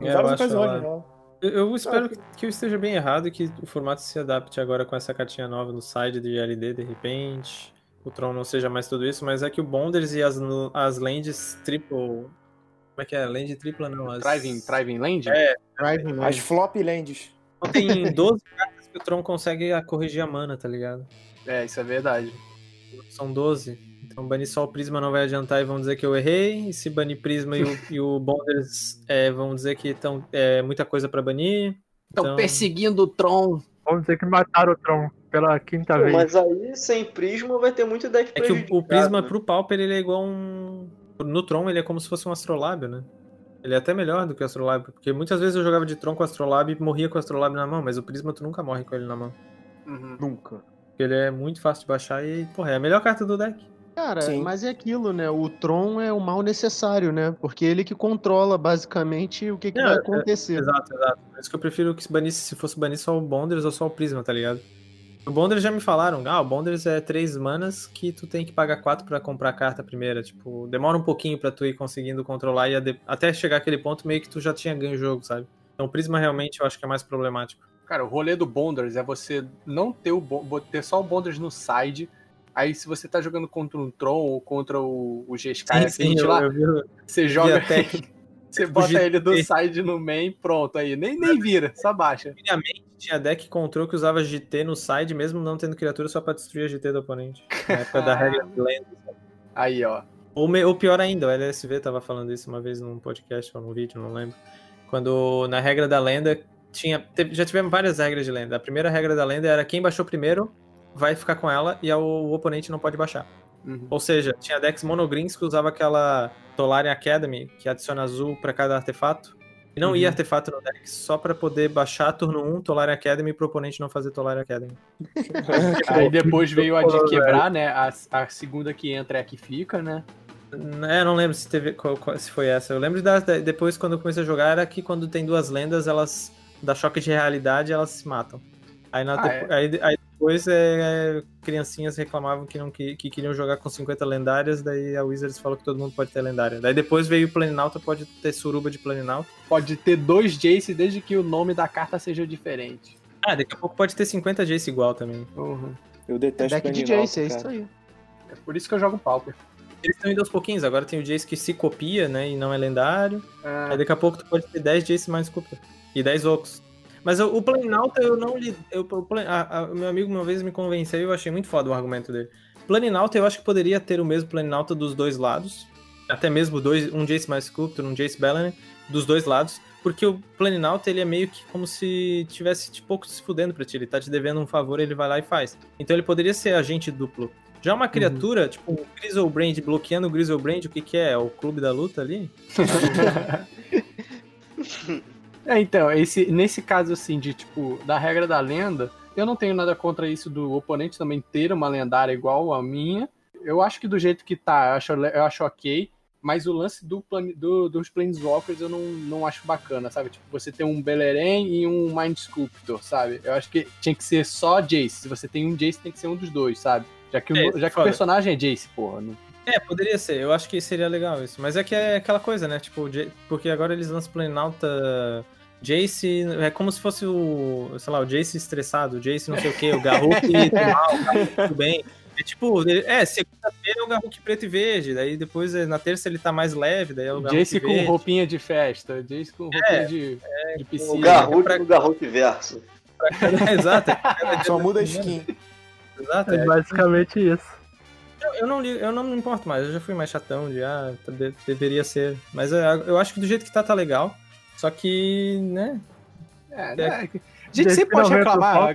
Em É, várias ocasiões, real. Eu, eu espero que, que eu esteja bem errado e que o formato se adapte agora com essa cartinha nova no side de LD de repente. O Tron não seja mais tudo isso, mas é que o Bonders e as, as lands triple. Como é que é? Land tripla não. As... Driving, driving Land? É, Driving As Land. flop lands. Então tem 12 cartas que o Tron consegue corrigir a mana, tá ligado? É, isso é verdade. São 12. Então banir só o Prisma não vai adiantar e vão dizer que eu errei. E se banir Prisma e o, (laughs) e o Bonders é, vão dizer que estão é, muita coisa pra banir. Estão Então- perseguindo o Tron. Vamos dizer que mataram o Tron pela quinta Pô, vez. mas aí, sem prisma, vai ter muito deck É que o, o Prisma né? pro Pauper ele é igual um. No Tron ele é como se fosse um Astrolábio, né? Ele é até melhor do que o Astrolábio, porque muitas vezes eu jogava de Tron com o Astrolábio e morria com o Astrolábio na mão, mas o Prisma tu nunca morre com ele na mão. Uhum. Nunca. Porque ele é muito fácil de baixar e, porra, é a melhor carta do deck. Cara, Sim. mas é aquilo, né? O Tron é o mal necessário, né? Porque ele que controla basicamente o que, que Não, vai é- acontecer. Exato, exato. Por isso que eu prefiro que se banisse, se fosse banir só o Bonders ou só o Prisma, tá ligado? O Bonders já me falaram, ah, o Bonders é três manas que tu tem que pagar quatro pra comprar a carta primeira. Tipo, demora um pouquinho pra tu ir conseguindo controlar e de- até chegar aquele ponto meio que tu já tinha ganho o jogo, sabe? Então o Prisma realmente eu acho que é mais problemático. Cara, o rolê do Bonders é você não ter o ter só o Bonders no side. Aí, se você tá jogando contra um Tron ou contra o, o G-Sky, assim, eu, lá, eu vi, você joga. até (laughs) Você bota ele do side no main, pronto aí. Nem, nem vira, só baixa. Antigamente tinha deck control que usava GT no side, mesmo não tendo criatura, só pra destruir a GT do oponente. Na época da regra de lenda. Aí, ó. Ou, me- ou pior ainda, o LSV tava falando isso uma vez num podcast ou num vídeo, não lembro. Quando na regra da lenda tinha. teve- já tivemos várias regras de lenda. A primeira regra da lenda era quem baixou primeiro vai ficar com ela e a- o oponente não pode baixar. Uhum. Ou seja, tinha decks monogreens que usava aquela Tolarian Academy, que adiciona azul pra cada artefato. E não Uhum. ia artefato no deck só pra poder baixar turno 1 Tolarian Academy pro oponente não fazer Tolarian Academy. (laughs) Aí depois veio a de quebrar, né? A, a segunda que entra é a que fica, né? É, não lembro se teve qual- qual- se foi essa. Eu lembro da, da- depois quando eu comecei a jogar era que quando tem duas lendas, elas dá choque de realidade, elas se matam. Aí, na- Ah, depo- aí, aí depois é, criancinhas reclamavam que não que, que queriam jogar com 50 lendárias, daí a Wizards falou que todo mundo pode ter lendária. Daí depois veio o Planinauta, pode ter suruba de Planinauta. Pode ter dois Jace desde que o nome da carta seja diferente. Ah, daqui a pouco pode ter 50 Jace igual também. Uhum. Eu É detesto deck de Jace, é isso aí. É por isso que eu jogo Pauper. Eles estão indo aos pouquinhos, agora tem o Jace que se copia, né, e não é lendário. Ah, Aí daqui a pouco tu pode ter 10 Jace mais Cooper. E 10 Ocos. Mas o, o Planinauta eu não li. Eu, o Plan- a- a- o meu amigo uma vez me convenceu e eu achei muito foda o argumento dele. Planinauta eu acho que poderia ter o mesmo Planinauta dos dois lados. Até mesmo dois, um Jace mais Sculptor, um Jace Bellany, dos dois lados. Porque o Planinauta ele é meio que como se tivesse tipo, pouco se fudendo pra ti. Ele tá te devendo um favor, ele vai lá e faz. Então ele poderia ser agente duplo. Já uma criatura, tipo um Grizzlebrand bloqueando o Grizzlebrand, o que que é? É O clube da luta ali? (laughs) (laughs) É, então, esse, nesse caso, assim, de, tipo, da regra da lenda, eu não tenho nada contra isso do oponente também ter uma lendária igual a minha. Eu acho que do jeito que tá, eu acho, eu acho ok, mas o lance do, do- dos Planeswalkers eu não, não acho bacana, sabe? Tipo, você tem um Beleren e um Mind Sculptor, sabe? Eu acho que tinha que ser só Jace. Se você tem um Jace, tem que ser um dos dois, sabe? Já que, o, É, já que o personagem é Jace, porra. Não... É, poderia ser. Eu acho que seria legal isso. Mas é que é aquela coisa, né? Tipo, o porque agora eles lançam Planalta Jace. É como se fosse o, sei lá, o Jace estressado, o Jace não sei o que, o Garruk do mal, o Garruk tudo bem. É tipo, é, segunda-feira é o Garruk preto e verde, daí depois é, na terça ele tá mais leve, daí é o Garruk Jace com roupinha de festa, Jace com roupinha É, de, de O piscina. Garruk pra- o Garruk verso. Exato. Só muda a skin. Exato. É é. basicamente isso. Eu, eu não li- eu não me importo mais, eu já fui mais chatão de ah, tá- de- deveria ser. Mas é, eu acho que do jeito que tá, tá legal. Só que, né? É, É. né? A gente sempre pode reclamar.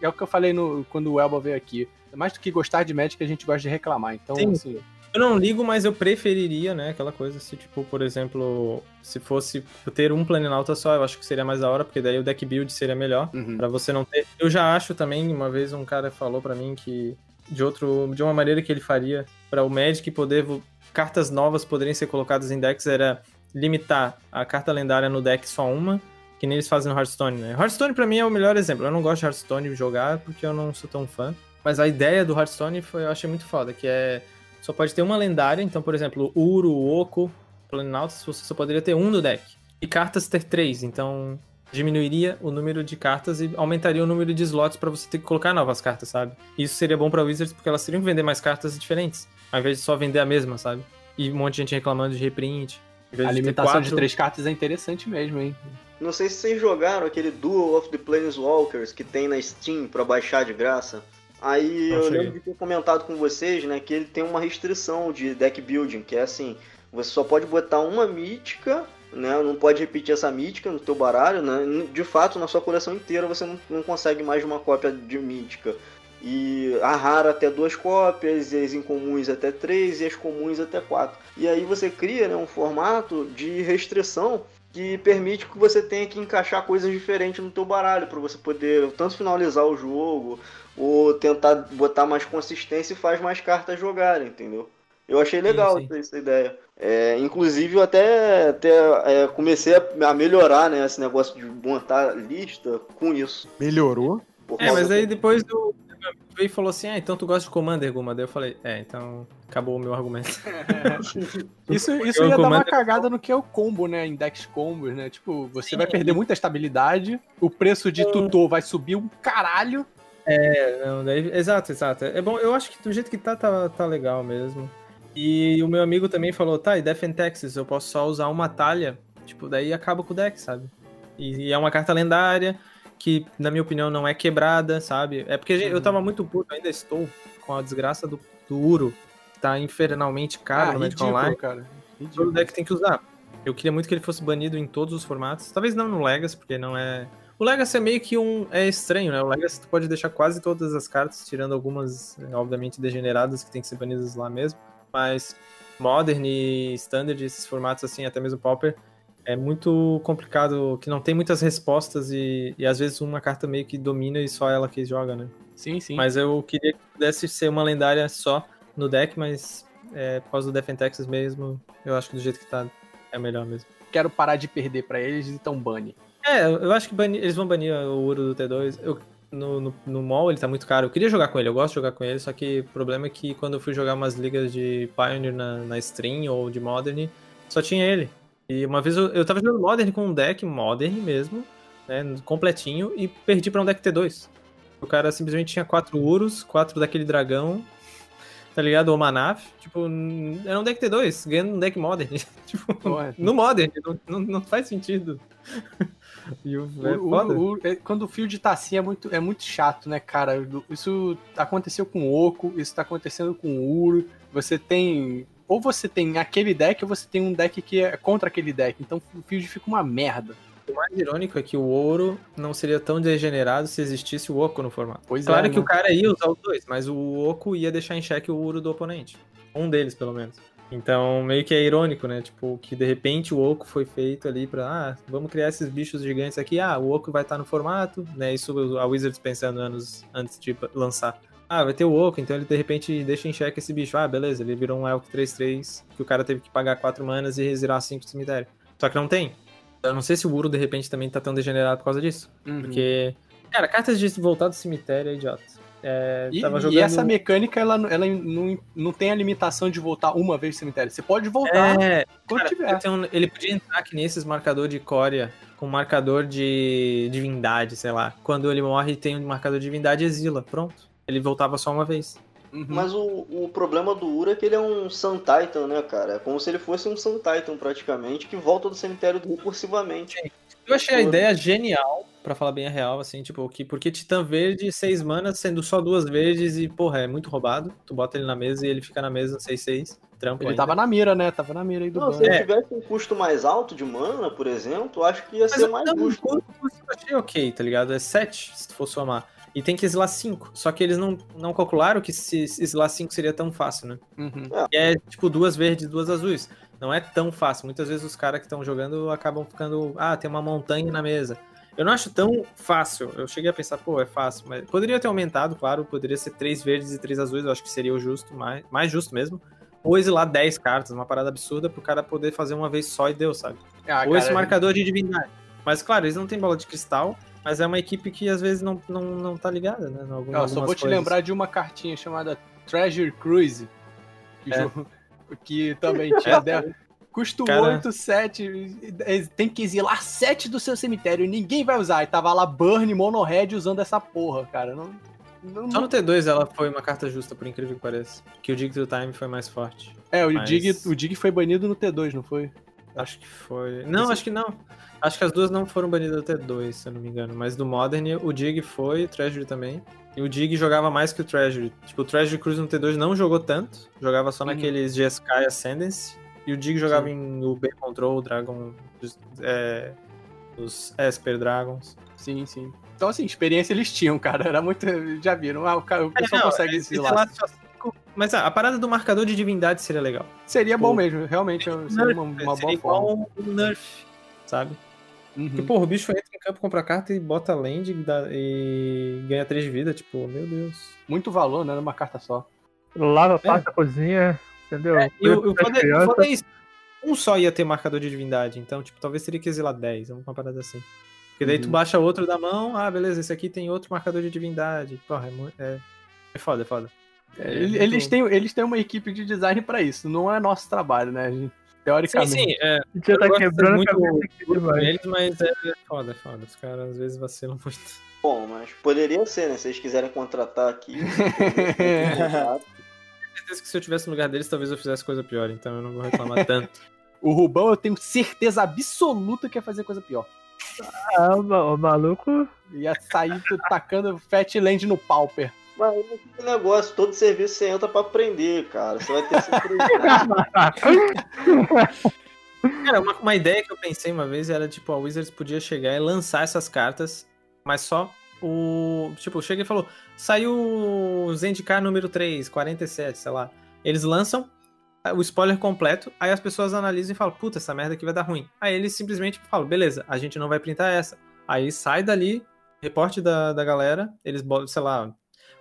É o que eu falei no, quando o Elba veio aqui. Mais do que gostar de Magic, a gente gosta de reclamar. Então, Sim. assim, Eu não ligo, mas eu preferiria, né? Aquela coisa, se tipo, por exemplo, se fosse ter um Planinauta só, eu acho que seria mais da hora, porque daí o deck build seria melhor. uhum. Pra você não ter. Eu já acho também, uma vez um cara falou pra mim que de outro, de uma maneira que ele faria pra o Magic poder cartas novas poderem ser colocadas em decks era limitar a carta lendária no deck só uma, que nem eles fazem no Hearthstone, né? Hearthstone pra mim é o melhor exemplo. Eu não gosto de Hearthstone jogar porque eu não sou tão fã, mas a ideia do Hearthstone foi eu achei muito foda, que é só pode ter uma lendária, então, por exemplo, Uro, Oco, Planinautas, você só poderia ter um no deck. E cartas ter três, então diminuiria o número de cartas e aumentaria o número de slots pra você ter que colocar novas cartas, sabe? Isso seria bom pra Wizards porque elas teriam que vender mais cartas diferentes, ao invés de só vender a mesma, sabe? E um monte de gente reclamando de reprint. A de limitação quatro- de três cartas é interessante mesmo, hein? Não sei se vocês jogaram aquele Duel of the Planeswalkers que tem na Steam pra baixar de graça. Aí Não eu cheguei. lembro de ter comentado com vocês, né, que ele tem uma restrição de deck building, que é assim, você só pode botar uma mítica, né, não pode repetir essa mítica no teu baralho, né, de fato na sua coleção inteira você não, não consegue mais de uma cópia de mítica. E a rara até duas cópias, e as incomuns até três, e as comuns até quatro. E aí você cria né, um formato de restrição que permite que você tenha que encaixar coisas diferentes no teu baralho para você poder tanto finalizar o jogo ou tentar botar mais consistência e faz mais cartas jogarem, entendeu? Eu achei legal sim. essa ideia. É, inclusive eu até, até é, comecei a, a melhorar né, esse negócio de montar lista com isso. Melhorou? Por É, mas aí depois do. Veio e falou assim: Ah, então tu gosta de Commander, Guma? Daí eu falei: É, então acabou o meu argumento. (laughs) Isso, isso ia dar uma cagada no que é o combo, né? Index combos, né? Tipo, você Sim, vai perder muita estabilidade, o preço de tutor vai subir um caralho. Não, daí- exato, exato. É bom, eu acho que do jeito que tá, tá, tá legal mesmo. E o meu amigo também falou, tá, e Death and Texas, eu posso só usar uma talha, tipo, daí acaba com o deck, sabe? E, e é uma carta lendária, que na minha opinião não é quebrada, sabe? É porque gente- eu tava muito puto, ainda estou com a desgraça do, do Uro, que tá infernalmente caro no Magic Online. cara. Todo deck tem que usar. Eu queria muito que ele fosse banido em todos os formatos. Talvez não no Legacy, porque não é. O Legacy é meio que um. É estranho, né? O Legacy tu pode deixar quase todas as cartas, tirando algumas, obviamente, degeneradas que tem que ser banidas lá mesmo. Mas Modern e Standard, esses formatos assim, até mesmo Pauper, é muito complicado, que não tem muitas respostas e, e às vezes uma carta meio que domina e só ela que joga, né? Sim, sim. Mas eu queria que pudesse ser uma lendária só no deck, mas é, por causa do Death and Texas mesmo, eu acho que do jeito que tá é melhor mesmo. Quero parar de perder pra eles, então bane. É, eu acho que bani- eles vão banir o Uro do T2. Eu- no, no, no mall ele tá muito caro. Eu queria jogar com ele, eu gosto de jogar com ele, só que o problema é que quando eu fui jogar umas ligas de Pioneer na, na Stream ou de Modern, só tinha ele. E uma vez eu, eu tava jogando Modern com um deck Modern mesmo, né, completinho, e perdi pra um deck T2. O cara simplesmente tinha quatro Uros, quatro daquele dragão, tá ligado? Ou Manaf. Tipo, era um deck T2, ganhando um deck Modern. (laughs) tipo, Porra. no Modern, não, não, faz sentido. (laughs) E o, é O- o- é- quando o field tá assim é muito, é muito chato, né, cara? Isso aconteceu com o Oco, isso tá acontecendo com o Uro. Você tem. Ou você tem aquele deck, ou você tem um deck que é contra aquele deck. Então o field fica uma merda. O mais irônico é que o ouro não seria tão degenerado se existisse o oco no formato. Pois Claro é. que né? o cara ia usar os dois, mas o oco ia deixar em xeque o ouro do oponente. Um deles, pelo menos. Então, meio que é irônico, né? Tipo, que de repente o oco foi feito ali pra, ah, vamos criar esses bichos gigantes aqui. Ah, o oco vai estar no formato, né? Isso a Wizards pensando anos antes de lançar. Ah, vai ter o oco, então ele de repente deixa em xeque esse bicho. Ah, beleza, ele virou um elk 3-3 que o cara teve que pagar 4 manas e resirar 5 do cemitério. Só que não tem. Eu não sei se o Uro de repente também tá tão degenerado por causa disso. Uhum. Porque, cara, cartas de voltar do cemitério é idiota. É, E, tava e jogando... essa mecânica, ela, ela não, não tem a limitação de voltar uma vez no cemitério. Você pode voltar É, quando cara, tiver. um- ele podia entrar aqui nesses marcador de Coria com marcador de divindade, sei lá. Quando ele morre tem um marcador de divindade exila. Pronto. Ele voltava só uma vez. Uhum. Mas o, o problema do Ura é que ele é um Sun Titan, né, cara? É como se ele fosse um Sun Titan, praticamente, que volta do cemitério recursivamente. Eu achei a ideia genial, pra falar bem a real, assim, tipo, que, porque Titã Verde, seis manas, sendo só duas verdes e, porra, é muito roubado. Tu bota ele na mesa e ele fica na mesa 6-6, trampo Ele ainda. tava na mira, né? Tava na mira aí do Não, se ele É. tivesse um custo mais alto de mana, por exemplo, eu acho que ia Mas ser mais justo. o custo eu achei ok, tá ligado? É 7, se tu for somar. E tem que exilar 5. Só que eles não, não calcularam que se exilar 5 seria tão fácil, né? Uhum. E é tipo duas verdes, duas azuis. Não é tão fácil. Muitas vezes os caras que estão jogando acabam ficando. Ah, tem uma montanha na mesa. Eu não acho tão fácil. Eu cheguei a pensar, pô, é fácil. Mas poderia ter aumentado, claro. Poderia ser três verdes e três azuis. Eu acho que seria o justo, mais, mais justo mesmo. Ou exilar 10 cartas, uma parada absurda pro cara poder fazer uma vez só e deu, sabe? Ah, Ou esse cara, marcador de divindade. Mas claro, eles não têm bola de cristal, mas é uma equipe que às vezes não, não, não tá ligada, né? algum- Ó, só vou te coisas. lembrar de uma cartinha chamada Treasure Cruise. Que, É. jo- que também (laughs) tinha dela. Custo Cara- 8, 7. Tem que exilar 7 do seu cemitério. Ninguém vai usar. E tava lá Burn Mono Red usando essa porra, cara. Não, não- Só no T2 ela foi uma carta justa, por incrível que pareça. Que o Dig Through Time foi mais forte. É, o, mas- Dig, o Dig foi banido no T2, não foi? Acho que foi. Não, acho que não. Acho que as duas não foram banidas do T2, se eu não me engano. Mas do Modern, o Dig foi, o Treasury também. E o Dig jogava mais que o Treasury. Tipo, o Treasury Cruise no T2 não jogou tanto. Jogava só Uhum. naqueles GSK Ascendance. E o Dig jogava em UB Control, Dragon. É, os Esper Dragons. Sim, sim. Então, assim, experiência eles tinham, cara. Era muito. Já viram. Ah, o, cara, o pessoal não, consegue é, exilar. Mas ah, a parada do marcador de divindade seria legal. Seria bom Pô. mesmo, realmente. Seria uma, uma seria boa igual forma. um Nerf, sabe? Uhum. Porque, porra, o bicho entra em campo, compra carta e bota land e, dá- e ganha 3 de vida. Tipo, meu Deus. Muito valor, né? Numa carta só. Lava, passa a cozinha, entendeu? É, e é- o crianças. foda é isso. Um só ia ter marcador de divindade. Então, tipo, talvez teria que exilar 10. Uma parada assim. Porque daí tu Uhum. baixa outro da mão. Ah, beleza, esse aqui tem outro marcador de divindade. Porra, é, é, é foda, é foda. É, eles, eles têm, eles têm uma equipe de design pra isso. Não é nosso trabalho, né? gente? Sim, Teoricamente. sim. É, A gente já tá quebrando muito com eles, mas é, é foda, é foda. Os caras às vezes vacilam muito. Bom, mas poderia ser, né? Se vocês quiserem contratar aqui. (laughs) certeza que se eu tivesse no lugar deles, talvez eu fizesse coisa pior, então eu não vou reclamar (laughs) tanto. O Rubão, eu tenho certeza absoluta que ia fazer coisa pior. Ah, o maluco. Ia sair (laughs) tacando Fatland no Pauper. Mas esse negócio, todo serviço você entra pra aprender, cara. Você vai ter sempre. (laughs) Cara, uma, uma ideia que eu pensei uma vez era, tipo, a Wizards podia chegar e lançar essas cartas, mas só o... Tipo, chega e falou, saiu o Zendikar número 3, 47, sei lá. Eles lançam o spoiler completo, aí as pessoas analisam e falam, puta, essa merda aqui vai dar ruim. Aí eles simplesmente falam, beleza, a gente não vai printar essa. Aí sai dali, reporte da, da galera, eles botam, sei lá,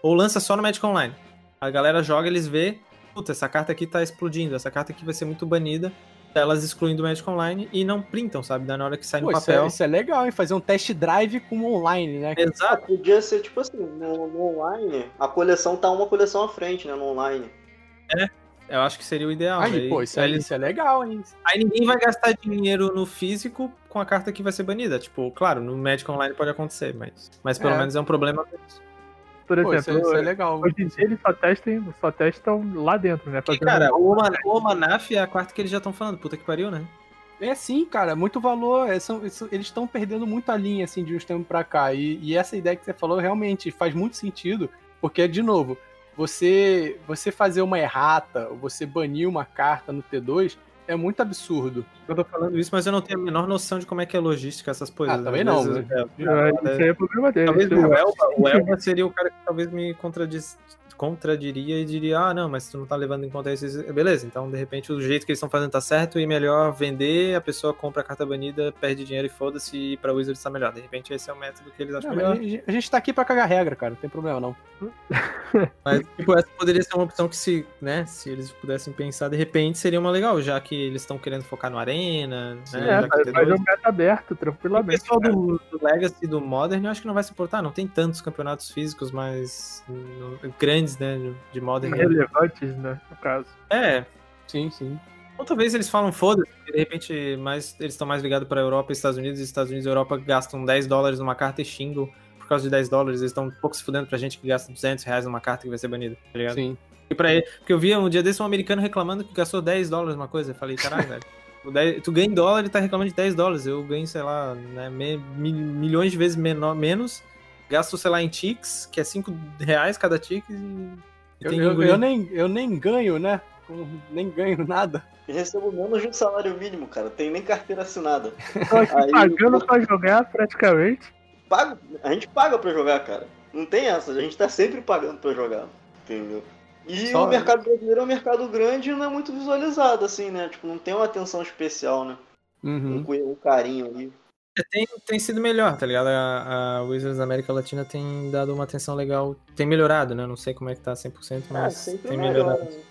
ou lança só no Magic Online. A galera joga, eles vê, puta, essa carta aqui tá explodindo, essa carta aqui vai ser muito banida elas excluem do Magic Online e não printam, sabe? Da na hora que sai no Pô, isso, é, papel. isso é legal, hein? Fazer um test drive com online, né? Ah, Exato. podia ser tipo assim, no, no online, a coleção tá uma coleção à frente, né? No online. Eu acho que seria o ideal. Aí, daí- pô, isso, aí é, isso é legal, hein? aí ninguém vai gastar dinheiro no físico com a carta que vai ser banida. Tipo, claro, no Magic Online pode acontecer, mas, mas pelo É. menos é um problema. Por Pô, isso, é- exemplo, isso é legal. hoje em dia eles só testam, só testam lá dentro, né? E, Fazendo- cara, o Oman- o Omanaf é a quarta que eles já estão falando. Puta que pariu, né? É sim, cara, muito valor. é, são- isso- eles estão perdendo muita linha assim de uns tempos pra cá. E, e essa ideia que você falou realmente faz muito sentido, porque, de novo, você, você fazer uma errata, ou você banir uma carta no T2 é muito absurdo. Eu tô falando isso, mas eu não tenho a menor noção de como é que é logística, essas coisas. Ah, também não, vezes, né? é, É, Isso aí é problema dele. Talvez o Elba, o Elba seria o cara que talvez me contradiz, contradiria e diria, ah, não, mas tu não tá levando em conta isso. isso." Beleza, então de repente o jeito que eles estão fazendo tá certo e melhor vender, a pessoa compra a carta banida, perde dinheiro e foda-se e pra Wizards tá melhor. De repente esse é o método que eles acham Não, melhor. a, gente, tá aqui pra cagar regra, cara, não tem problema não. (laughs) Mas, tipo, essa poderia ser uma opção que se, né, se eles pudessem pensar, de repente seria uma legal, já que eles estão querendo focar no Arena, né, É, faz, tem faz dois- um meta aberto, O tranquilamente. pessoal cara. do, do Legacy e do Modern eu acho que não vai se importar, não tem tantos campeonatos físicos mais hum, grandes, né, de Modern. Relevantes, né? No caso. É, Sim, sim. ou talvez eles falam foda-se, porque de repente mais, eles estão mais ligados pra Europa e Estados Unidos, e Estados Unidos e Europa gastam 10 dólares numa carta e xingam por causa de 10 dólares, eles estão um pouco se fudendo pra gente que gasta 200 reais numa carta que vai ser banida, tá ligado? Sim. E pra ele, porque eu vi um dia desse um americano reclamando que gastou 10 dólares numa coisa. Eu falei, caralho, (laughs) velho. o 10 Tu ganha em dólar e tá reclamando de 10 dólares. Eu ganho, sei lá, né, me- mi- milhões de vezes menor, menos. Gasto, sei lá, em ticks, que é 5 reais cada tick. E, e Eu, eu, eu nem, eu nem ganho, né? Eu nem ganho nada. Eu recebo menos de um salário mínimo, cara. Tem nem carteira assinada. Aí, pagando eu- pra jogar praticamente. Pago, a gente paga pra jogar, cara. Não tem essa, a gente tá sempre pagando pra jogar. Entendeu? E Só- o mercado brasileiro é um mercado grande e não é muito visualizado, assim, né? Tipo, não tem uma atenção especial, né? Um, Uhum. cu- um carinho ali. É, tem, tem sido melhor, tá ligado? A, a Wizards da América Latina tem dado uma atenção legal. Tem melhorado, né? Não sei como é que tá 100%, Ah, mas tem melhor. melhorado. né?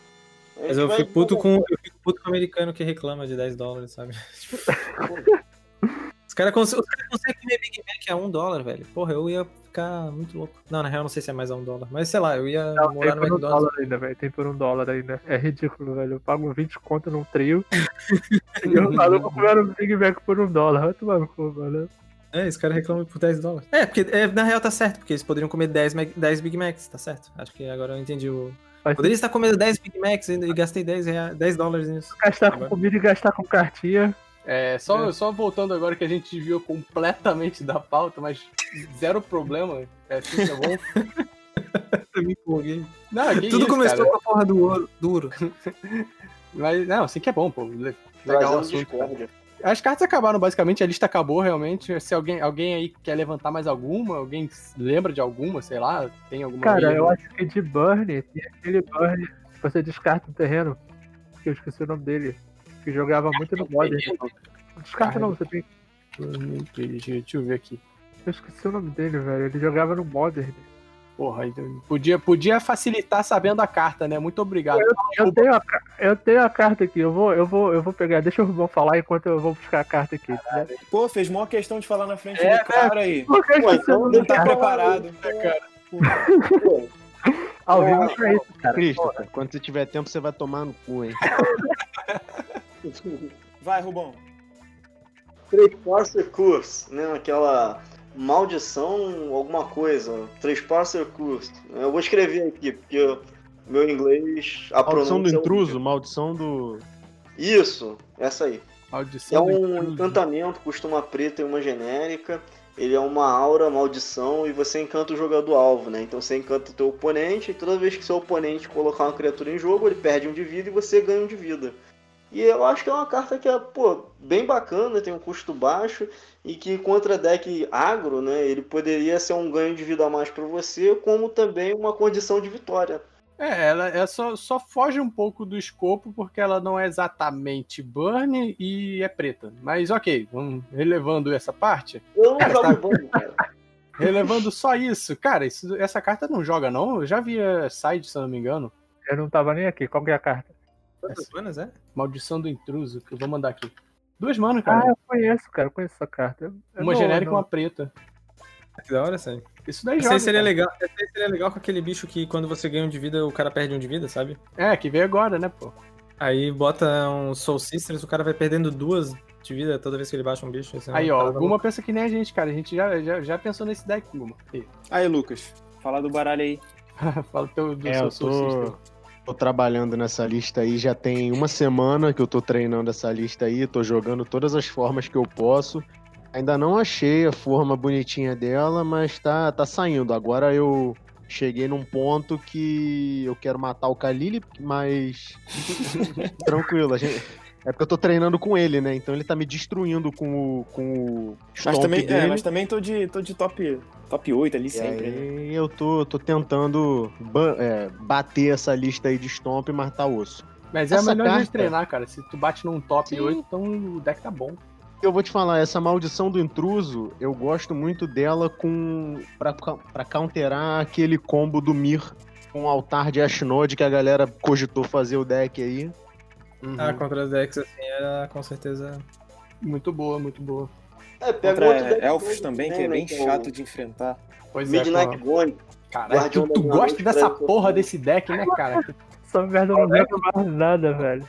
A Mas eu fico puto com, eu fico puto com o americano que reclama de 10 dólares, sabe? (laughs) (laughs) Os caras cons os cara conseguem comer Big Mac a 1 dólar, velho. Porra, eu ia ficar muito louco. Não, na real, não sei se é mais a 1 dólar. Mas sei lá, eu ia Não, morar tem no por um McDonald's. dólar ainda, velho. Tem por um dólar ainda. É ridículo, velho. Eu pago 20 conto num trio. (laughs) e eu maluco comendo Big Mac por um dólar. Vai tomar no cu, mano. É, esse cara reclama por 10 dólares. É, porque é, na real tá certo, porque eles poderiam comer 10, Mac- 10 Big Macs, tá certo. Acho que agora eu entendi o. Poderia estar comendo 10 Big Macs e e gastei 10, rea- 10 dólares nisso. gastar com Agora- comida e gastar com cartinha. É, só, É. só voltando agora que a gente desviou completamente da pauta, mas zero problema. É assim que é bom. (laughs) Eu me empolguei. Não, Tudo isso, começou cara. com a porra do ouro, duro. (laughs) Mas, não, assim que é bom, pô. Le- Legal o assunto. As cartas acabaram, basicamente, a lista acabou realmente. Se alguém, alguém aí quer levantar mais alguma, alguém lembra de alguma, sei lá, tem alguma. Cara, aí? eu acho que de Burn, tem aquele Burn que você descarta um terreno. Que eu esqueci o nome dele. Que jogava muito no Modern. Descarta não, você tem. Deixa eu ver aqui. Eu esqueci o nome dele, velho. Ele jogava no Modern. Porra, então, podia, podia facilitar sabendo a carta, né? Muito obrigado. Eu tenho, a, eu tenho a carta aqui, eu vou, eu vou, eu vou pegar. Deixa o Rubão falar enquanto eu vou buscar a carta aqui. Tá? Pô, fez maior questão de falar na frente É, do cara aí. Eu Pô, então Não tá do cara? preparado. Pô, Ao vivo é isso, cara. Christopher, quando você tiver tempo, você vai tomar no cu, hein? (laughs) Vai, Rubão. Trespasser Curse, né? Aquela maldição, alguma coisa. Trespasser Curse. Eu vou escrever aqui, porque meu inglês. A Maldição do é intruso, maldição do. Isso, essa aí. É Maldição do um intruso. encantamento, custa uma preta e uma genérica. Ele é uma aura, maldição, e você encanta o jogador alvo, né? Então você encanta o teu oponente, e toda vez que seu oponente colocar uma criatura em jogo, ele perde um de vida e você ganha um de vida. E eu acho que é uma carta que é, pô, bem bacana, tem um custo baixo, e que contra deck agro, né, ele poderia ser um ganho de vida a mais para você, como também uma condição de vitória. É, ela é só, só foge um pouco do escopo porque ela não é exatamente burn e é preta. Mas ok, vamos relevando essa parte. Eu não Cara, jogo tá- bando, cara. Relevando só isso. Cara, isso- essa carta não joga, não? Eu já vi a side, se eu não me engano. Eu não tava nem aqui. Qual que é a carta? Quantas manas, é? Maldição do intruso, que eu vou mandar aqui. Duas manas, Ah, cara. eu conheço, cara. Eu conheço essa carta. Eu- uma não- genérica e uma preta. Que da hora, sério. Isso daí joga. aí seria cara. legal. Esse aí seria legal com aquele bicho que quando você ganha um de vida, o cara perde um de vida, sabe? É, que veio agora, né, pô? Aí bota um Soul Sisters, o cara vai perdendo duas de vida toda vez que ele baixa um bicho. Isso é uma Aí, ó, alguma pensa que nem a gente, cara. A gente já, já, já pensou nesse deck, Guma. Aí. Aí, Lucas. Fala do baralho aí. (laughs) Fala teu, do É, seu eu tô, tô trabalhando nessa lista aí, já tem uma semana que eu tô treinando essa lista aí, tô jogando todas as formas que eu posso. Ainda não achei a forma bonitinha dela, mas tá, tá saindo. Agora eu cheguei num ponto que eu quero matar o Khalil, mas (laughs) tranquilo, a gente... É porque eu tô treinando com ele, né? Então ele tá me destruindo com o, com o Mas stomp também, é, dele. mas também tô de, tô de top, top 8 ali E sempre. né? aí eu tô, tô tentando é, bater essa lista aí de stomp e matar osso. Mas é Essa melhor de carta- treinar, cara. Se tu bate num top Sim. 8, então o deck tá bom. Eu vou te falar, essa maldição do intruso, eu gosto muito dela com pra, pra counterar aquele combo do Mir com o altar de Ashnod que a galera cogitou fazer o deck aí. Uhum. Ah, contra as decks assim era com certeza. Muito boa, muito boa. É, pega Contra outro deck elfos também, que né, é bem que chato de enfrentar. Pois é, Midnight pô. Gone. Caralho, tu, tu gosta dessa porra desse deck, né, cara? (laughs) Essa merda não lembra mais nada, velho.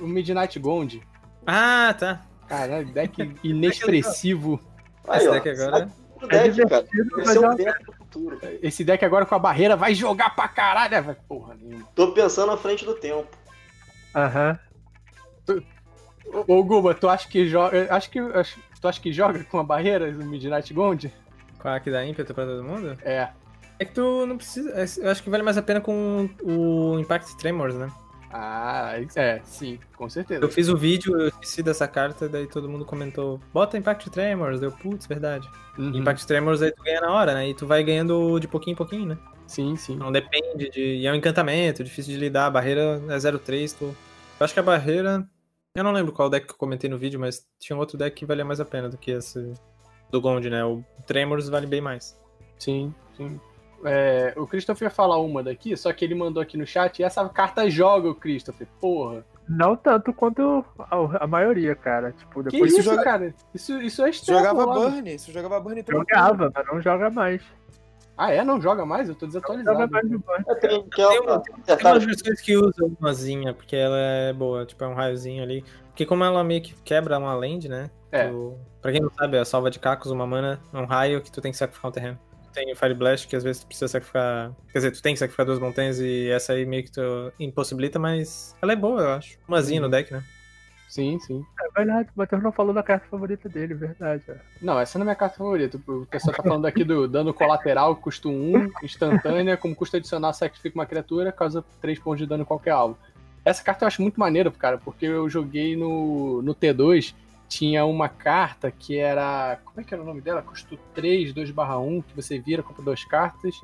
O Midnight Gond. Ah, tá. Caralho, (laughs) deck inexpressivo. Aí, Esse ó, deck agora. Deck, cara. Esse é é uma- deck do futuro. Esse deck agora com a barreira vai jogar pra caralho. É, vai- Porra nenhuma. Tô pensando à frente do tempo. Aham. Ô, ô, Guba, tu acha que joga. Acho que. acho- Tu acha que joga com a barreira o Midnight Gond? Com a que dá ímpeto pra todo mundo? É. É que tu não precisa. é, Eu acho que vale mais a pena com o Impact Tremors, né? Ah, é, sim, com certeza. Eu fiz o vídeo, eu esqueci dessa carta, daí todo mundo comentou: bota Impact Tremors. Deu, putz, verdade. Uhum. Impact Tremors aí tu ganha na hora, né? E tu vai ganhando de pouquinho em pouquinho, né? Sim, sim. Não depende de. E é um encantamento, difícil de lidar. A barreira é 0-3. Tu... Eu acho que a barreira. Eu não lembro qual deck que eu comentei no vídeo, mas tinha um outro deck que valia mais a pena do que esse do Gond, né? O Tremors vale bem mais. Sim, sim. É, o Christopher ia falar uma daqui, só que ele mandou aqui no chat e essa carta joga o Christopher. Porra. Não tanto quanto a, a maioria, cara. Tipo, Que depois isso, joga- cara? Isso, isso é estranho. jogava Burn, você jogava Burn jogava, mas não joga mais. Ah, é? Não joga mais? Eu tô desatualizado. É, tem, uma- é, umas versões que usam umazinha, porque ela é boa, tipo, é um raiozinho ali. Porque como ela meio que quebra uma land, né? É. Tu... Pra quem não sabe, a salva de cacos, uma mana, é um raio que tu tem que sacrificar um terreno. Tem o Fire Blast, que às vezes tu precisa sacrificar. Quer dizer, tu tem que sacrificar duas montanhas e essa aí meio que tu impossibilita, mas ela é boa, eu acho. Umazinha no deck, né? Sim, sim. É verdade, o Matheus não falou da carta favorita dele, verdade. ó. Não, essa não é minha carta favorita. O pessoal tá falando aqui do dano colateral, custo 1, instantânea, como custo adicional, sacrifica uma criatura, causa 3 pontos de dano em qualquer alvo. Essa carta eu acho muito maneira, cara, porque eu joguei no, no T2, tinha uma carta que era. Como é que era o nome dela? Custo 3, 2/1, que você vira, compra duas cartas,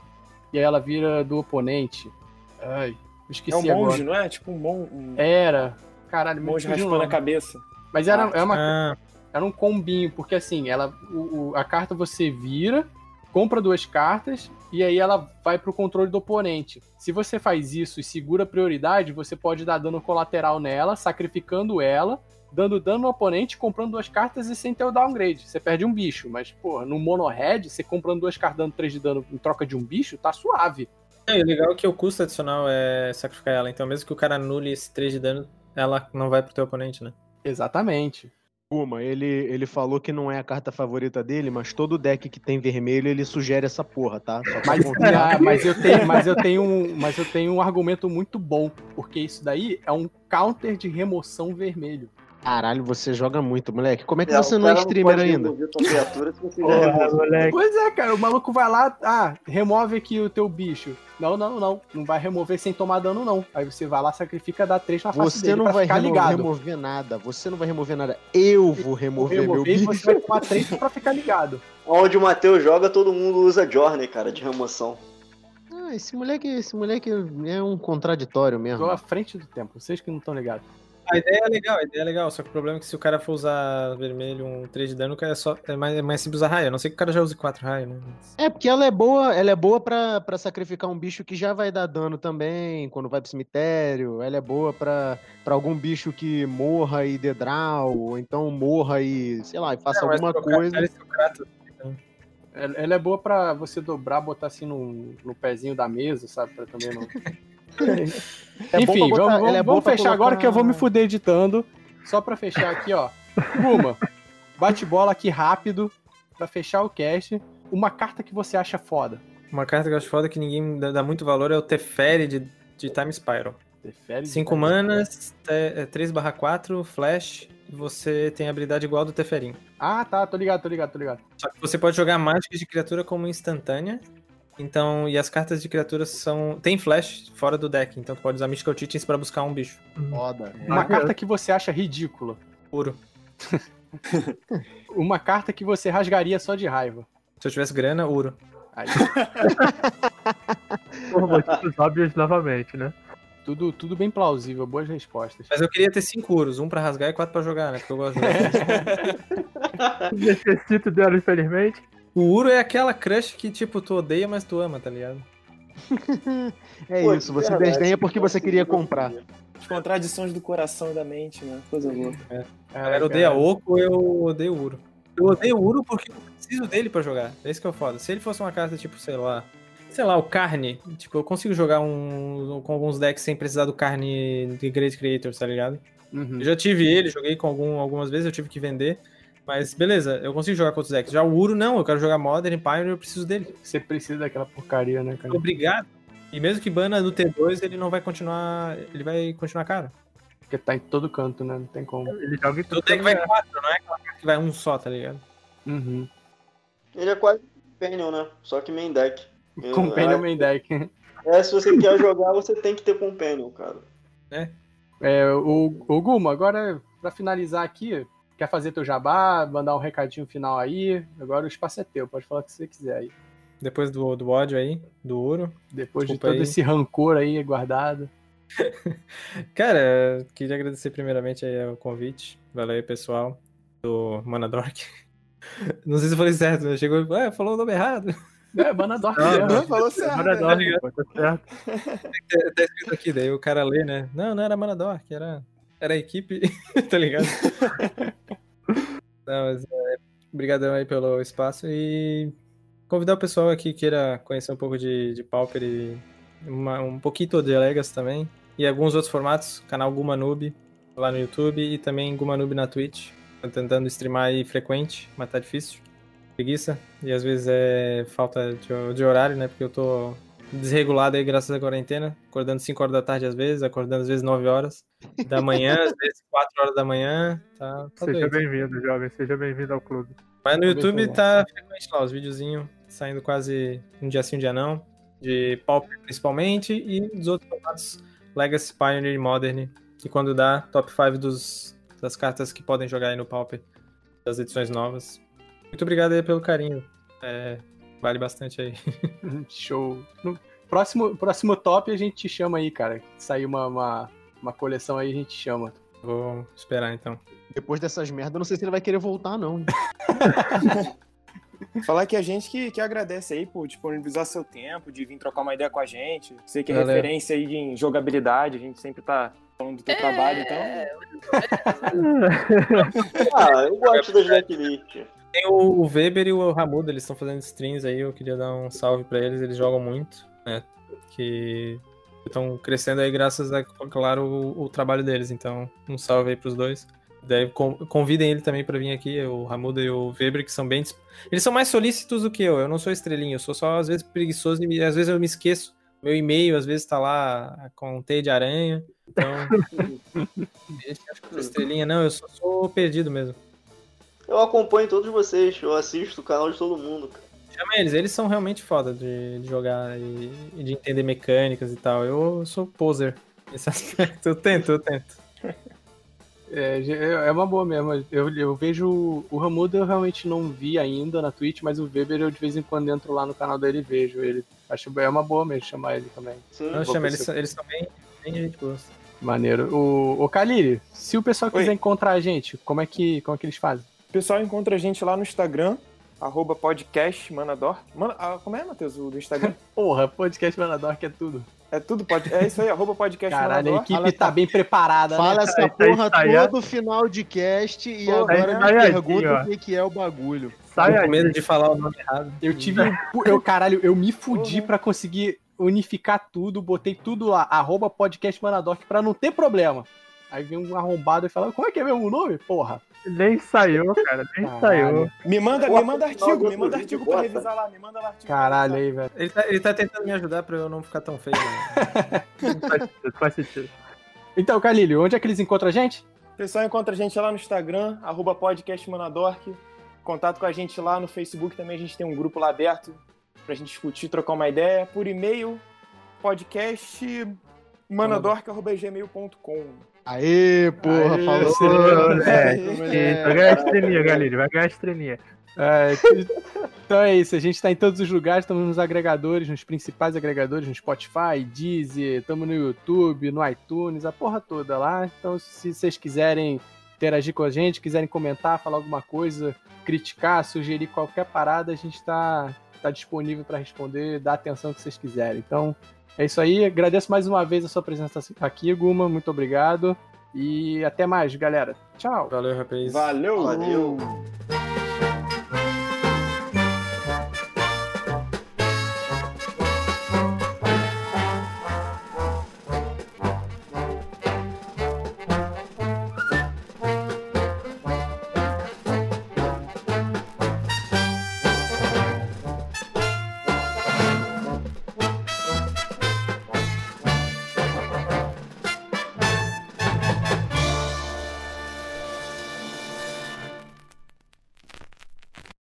e aí ela vira do oponente. Ai, esqueci É um monge, agora. não é? Tipo um, mon... um Era. Caralho, me monge raspando a cabeça. Mas era, é uma Ah, era um combinho, porque assim, ela, o- o- a carta você vira, compra duas cartas e aí ela vai pro controle do oponente. Se você faz isso e segura a prioridade, você pode dar dano colateral nela, sacrificando ela, dando dano no oponente, comprando duas cartas e sem ter o downgrade. Você perde um bicho, mas, pô, no mono red, você comprando duas cartas dando 3 de dano em troca de um bicho, tá suave. é, e o legal é que o custo adicional é sacrificar ela, então mesmo que o cara anule esse 3 de dano, ela não vai pro teu oponente, né? Exatamente. Uma, ele, ele falou que não é a carta favorita dele, mas todo deck que tem vermelho ele sugere essa porra, tá? Mas, ah, mas, eu tenho, mas, eu tenho um, mas eu tenho um argumento muito bom, porque isso daí é um counter de remoção vermelho. Caralho, você joga muito, moleque. Como é que É, você o não é streamer pode ainda? criatura se você já Porra. Pois é, cara, o maluco vai lá, ah, remove aqui o teu bicho. Não, não, não, não vai remover sem tomar dano, não. Aí você vai lá, sacrifica, dá três na face Você dele não vai ficar remo- ligado. remover nada. Você não vai remover nada. Eu vou remover, meu Remover e bicho. você vai tomar três pra ficar ligado. Onde o Matheus joga, todo mundo usa Journey, cara, de remoção. Ah, esse moleque, esse moleque é um contraditório mesmo. Tô à frente do tempo, vocês que não estão ligados. A ideia é legal, a ideia é legal, só que o problema é que se o cara for usar vermelho, um 3 de dano, é, só, é, mais, é mais simples usar raio, a não ser que o cara já use 4 raio, né? É, porque ela é boa, ela é boa pra, pra sacrificar um bicho que já vai dar dano também, quando vai pro cemitério. Ela é boa pra, pra algum bicho que morra e dê draw, ou então morra e, sei lá, e faça mas alguma coisa. Kratos- Ela ela é boa pra você dobrar, botar assim no, no pezinho da mesa, sabe? Pra também não. (laughs) É Enfim, botar- vamos, é vamos fechar agora colocar- que eu vou me fuder editando. Só pra fechar aqui, ó. Guma, bate bola aqui rápido pra fechar o cast. Uma carta que você acha foda. Uma carta que eu acho foda que ninguém dá muito valor é o Teferi de, de Time Spiral. Teferi de 5 Time manas, é 3/4, flash, e você tem a habilidade igual do Teferin. Ah, tá, tô ligado, tô ligado, tô ligado. Só que você pode jogar mágicas de criatura como instantânea. Então, e as cartas de criaturas são. Tem flash fora do deck, então tu pode usar Mystical Teachings pra buscar um bicho. Foda. Uma Ah, carta que você acha ridícula. Puro. (laughs) Uma carta que você rasgaria só de raiva. Se eu tivesse grana, ouro. Aí, (laughs) Por motivos óbvios novamente, né? tudo, tudo bem plausível, boas respostas. Mas eu queria ter cinco ouros, um pra rasgar e quatro pra jogar, né? Porque eu gosto de jogar. (laughs) Necessito dela, infelizmente. O Uro é aquela crush que, tipo, tu odeia, mas tu ama, tá ligado? (laughs) É Pô, isso, você verdade. desdenha porque você queria comprar. As contradições do coração e da mente, né? Coisa louca. A galera odeia Oco, eu odeio o Uro. Eu odeio o Uro porque eu preciso dele pra jogar. É isso que é o foda. Se ele fosse uma carta, tipo, sei lá. Sei lá, o Carne. Tipo, eu consigo jogar um, com alguns decks sem precisar do Carne de Great Creators, tá ligado? Uhum. Eu já tive ele, joguei com algum, algumas vezes, eu tive que vender. Mas beleza, eu consigo jogar com outros decks. Já o Uro, não, eu quero jogar Modern, Pioneer, eu preciso dele. Você precisa daquela porcaria, né, cara? Obrigado. E mesmo que bana no T2, ele não vai continuar. Ele vai continuar caro. Porque tá em todo canto, né? Não tem como. Ele joga em O tudo. deck vai quatro, não é aquela que vai um só, tá ligado? Uhum. Ele é quase Companion, né? Só que main deck. Eu- (laughs) Companion main deck. É, se você quer jogar, você tem que ter Companion, cara. É, o, o Guma, agora pra finalizar aqui, quer fazer teu jabá, mandar um recadinho final aí? Agora o espaço é teu, pode falar o que você quiser aí. Depois do, do ódio aí, do ouro. Depois Desculpa de todo aí. esse rancor aí guardado. (laughs) Cara, queria agradecer primeiramente aí o convite. Valeu aí, pessoal, do Manadork. (laughs) Não sei se eu falei certo, né? Chegou e ah, falou o nome errado. É, Banadork (laughs) Não, mesmo. falou certo. Manador, pô, tá certo. Tá tá escrito aqui, daí o cara lê, né? Não, não era Manadork, era, era a equipe, (laughs) tá ligado? Não, mas é, obrigadão aí pelo espaço e convidar o pessoal aqui que queira conhecer um pouco de, de Pauper e uma- um pouquinho de Legas também. E alguns outros formatos, canal Gumanube lá no YouTube e também Gumanube na Twitch. Tô tentando streamar aí frequente, mas tá difícil. Preguiça. E às vezes é falta de, de horário, né? Porque eu tô desregulado aí graças à quarentena. Acordando 5 horas da tarde às vezes, acordando às vezes 9 horas da (laughs) manhã, às vezes 4 horas da manhã. Tá, tá Seja bem-vindo, jovem. Seja bem-vindo ao clube. Mas no YouTube tá frequente lá, os videozinhos saindo quase um dia sim, um dia não. De Pauper principalmente e dos outros formatos Legacy, Pioneer e Modern. E quando dá, top 5 dos, das cartas que podem jogar aí no Pauper, das edições novas. Muito obrigado aí pelo carinho. É, vale bastante aí. (laughs) Show. No próximo, próximo top a gente te chama aí, cara. Sair uma, uma, uma coleção aí, a gente chama. Vou esperar então. Depois dessas merdas, eu não sei se ele vai querer voltar, não. (laughs) Falar que a gente que, que agradece aí por disponibilizar seu tempo, de vir trocar uma ideia com a gente. Sei que é Valeu. referência aí em jogabilidade, a gente sempre tá falando do teu trabalho, então. (laughs) Ah, eu gosto das decklists. Tem o, Weber e o Ramudo, eles estão fazendo streams aí, eu queria dar um salve pra eles, eles jogam muito, né? Que estão crescendo aí graças a, claro, o, o trabalho deles, então um salve aí pros dois. Daí con- convidem ele também pra vir aqui, o Ramudo e o Weber, que são bem. Eles são mais solícitos do que eu, eu não sou estrelinho, eu sou só às vezes preguiçoso e às vezes eu me esqueço. Meu e-mail às vezes tá lá com teia de aranha, então. (laughs) (laughs) Gente, acho que eu sou estrelinha, não, eu só sou perdido mesmo. Eu acompanho todos vocês, eu assisto o canal de todo mundo, cara. Chama eles, eles são realmente foda de, de jogar e, e de entender mecânicas e tal. Eu sou poser nesse (laughs) aspecto. Eu tento, eu tento. É, é uma boa mesmo. Eu, eu vejo o Ramudo eu realmente não vi ainda na Twitch, mas o Weber eu de vez em quando entro lá no canal dele e vejo ele. Acho é uma boa mesmo chamar ele também. Sim. Não, chama, eles, eles são bem, bem gente boa. Maneiro. O, o Kaliri, se o pessoal Oi. quiser encontrar a gente, como é que, como é que eles fazem? O pessoal encontra a gente lá no Instagram, arroba podcast Manador. Mana, ah, como é, Matheus, o do Instagram? (laughs) Porra, podcast Manador que é tudo. É tudo pod... É isso aí, arroba podcast Caralho, a equipe Fala- tá bem preparada, Fala né? essa Tá porra ensaiado. todo final de cast e Pô, agora tá me pergunta o que, é o bagulho. Sai com medo de falar o nome errado. Eu tive. um Eu, caralho, eu me fudi Porra. pra conseguir unificar tudo, botei tudo lá, arroba podcast Manadoc pra não ter problema. Aí vem um arrombado e fala, como é que é mesmo o nome? Porra. Nem saiu, cara, nem Caralho. saiu. Me manda, me manda artigo, me manda artigo pra revisar lá, me manda lá artigo. Caralho aí, velho. Ele tá, ele tá tentando me ajudar pra eu não ficar tão feio, né? Não (laughs) faz sentido, faz sentido. Então, Calílio, onde é que eles encontram a gente? O pessoal encontra a gente lá no Instagram, arroba podcastmanadork. Contato com a gente lá no Facebook também, a gente tem um grupo lá aberto pra gente discutir, trocar uma ideia. Por e-mail, podcastmanadork.gmail.com Aê, porra, Aê, falou. É, vai ganhar estrelinha, galera, vai ganhar estrelinha. É, então é isso, a gente tá em todos os lugares, estamos nos agregadores, nos principais agregadores, no Spotify, Deezer, estamos no YouTube, no iTunes, a porra toda lá. Então, se vocês quiserem interagir com a gente, quiserem comentar, falar alguma coisa, criticar, sugerir qualquer parada, a gente tá, tá disponível para responder, dar atenção que vocês quiserem. Então, é isso aí. Agradeço mais uma vez a sua presença aqui, Guma. Muito obrigado. E até mais, galera. Tchau. Valeu, rapaz. Valeu! Valeu.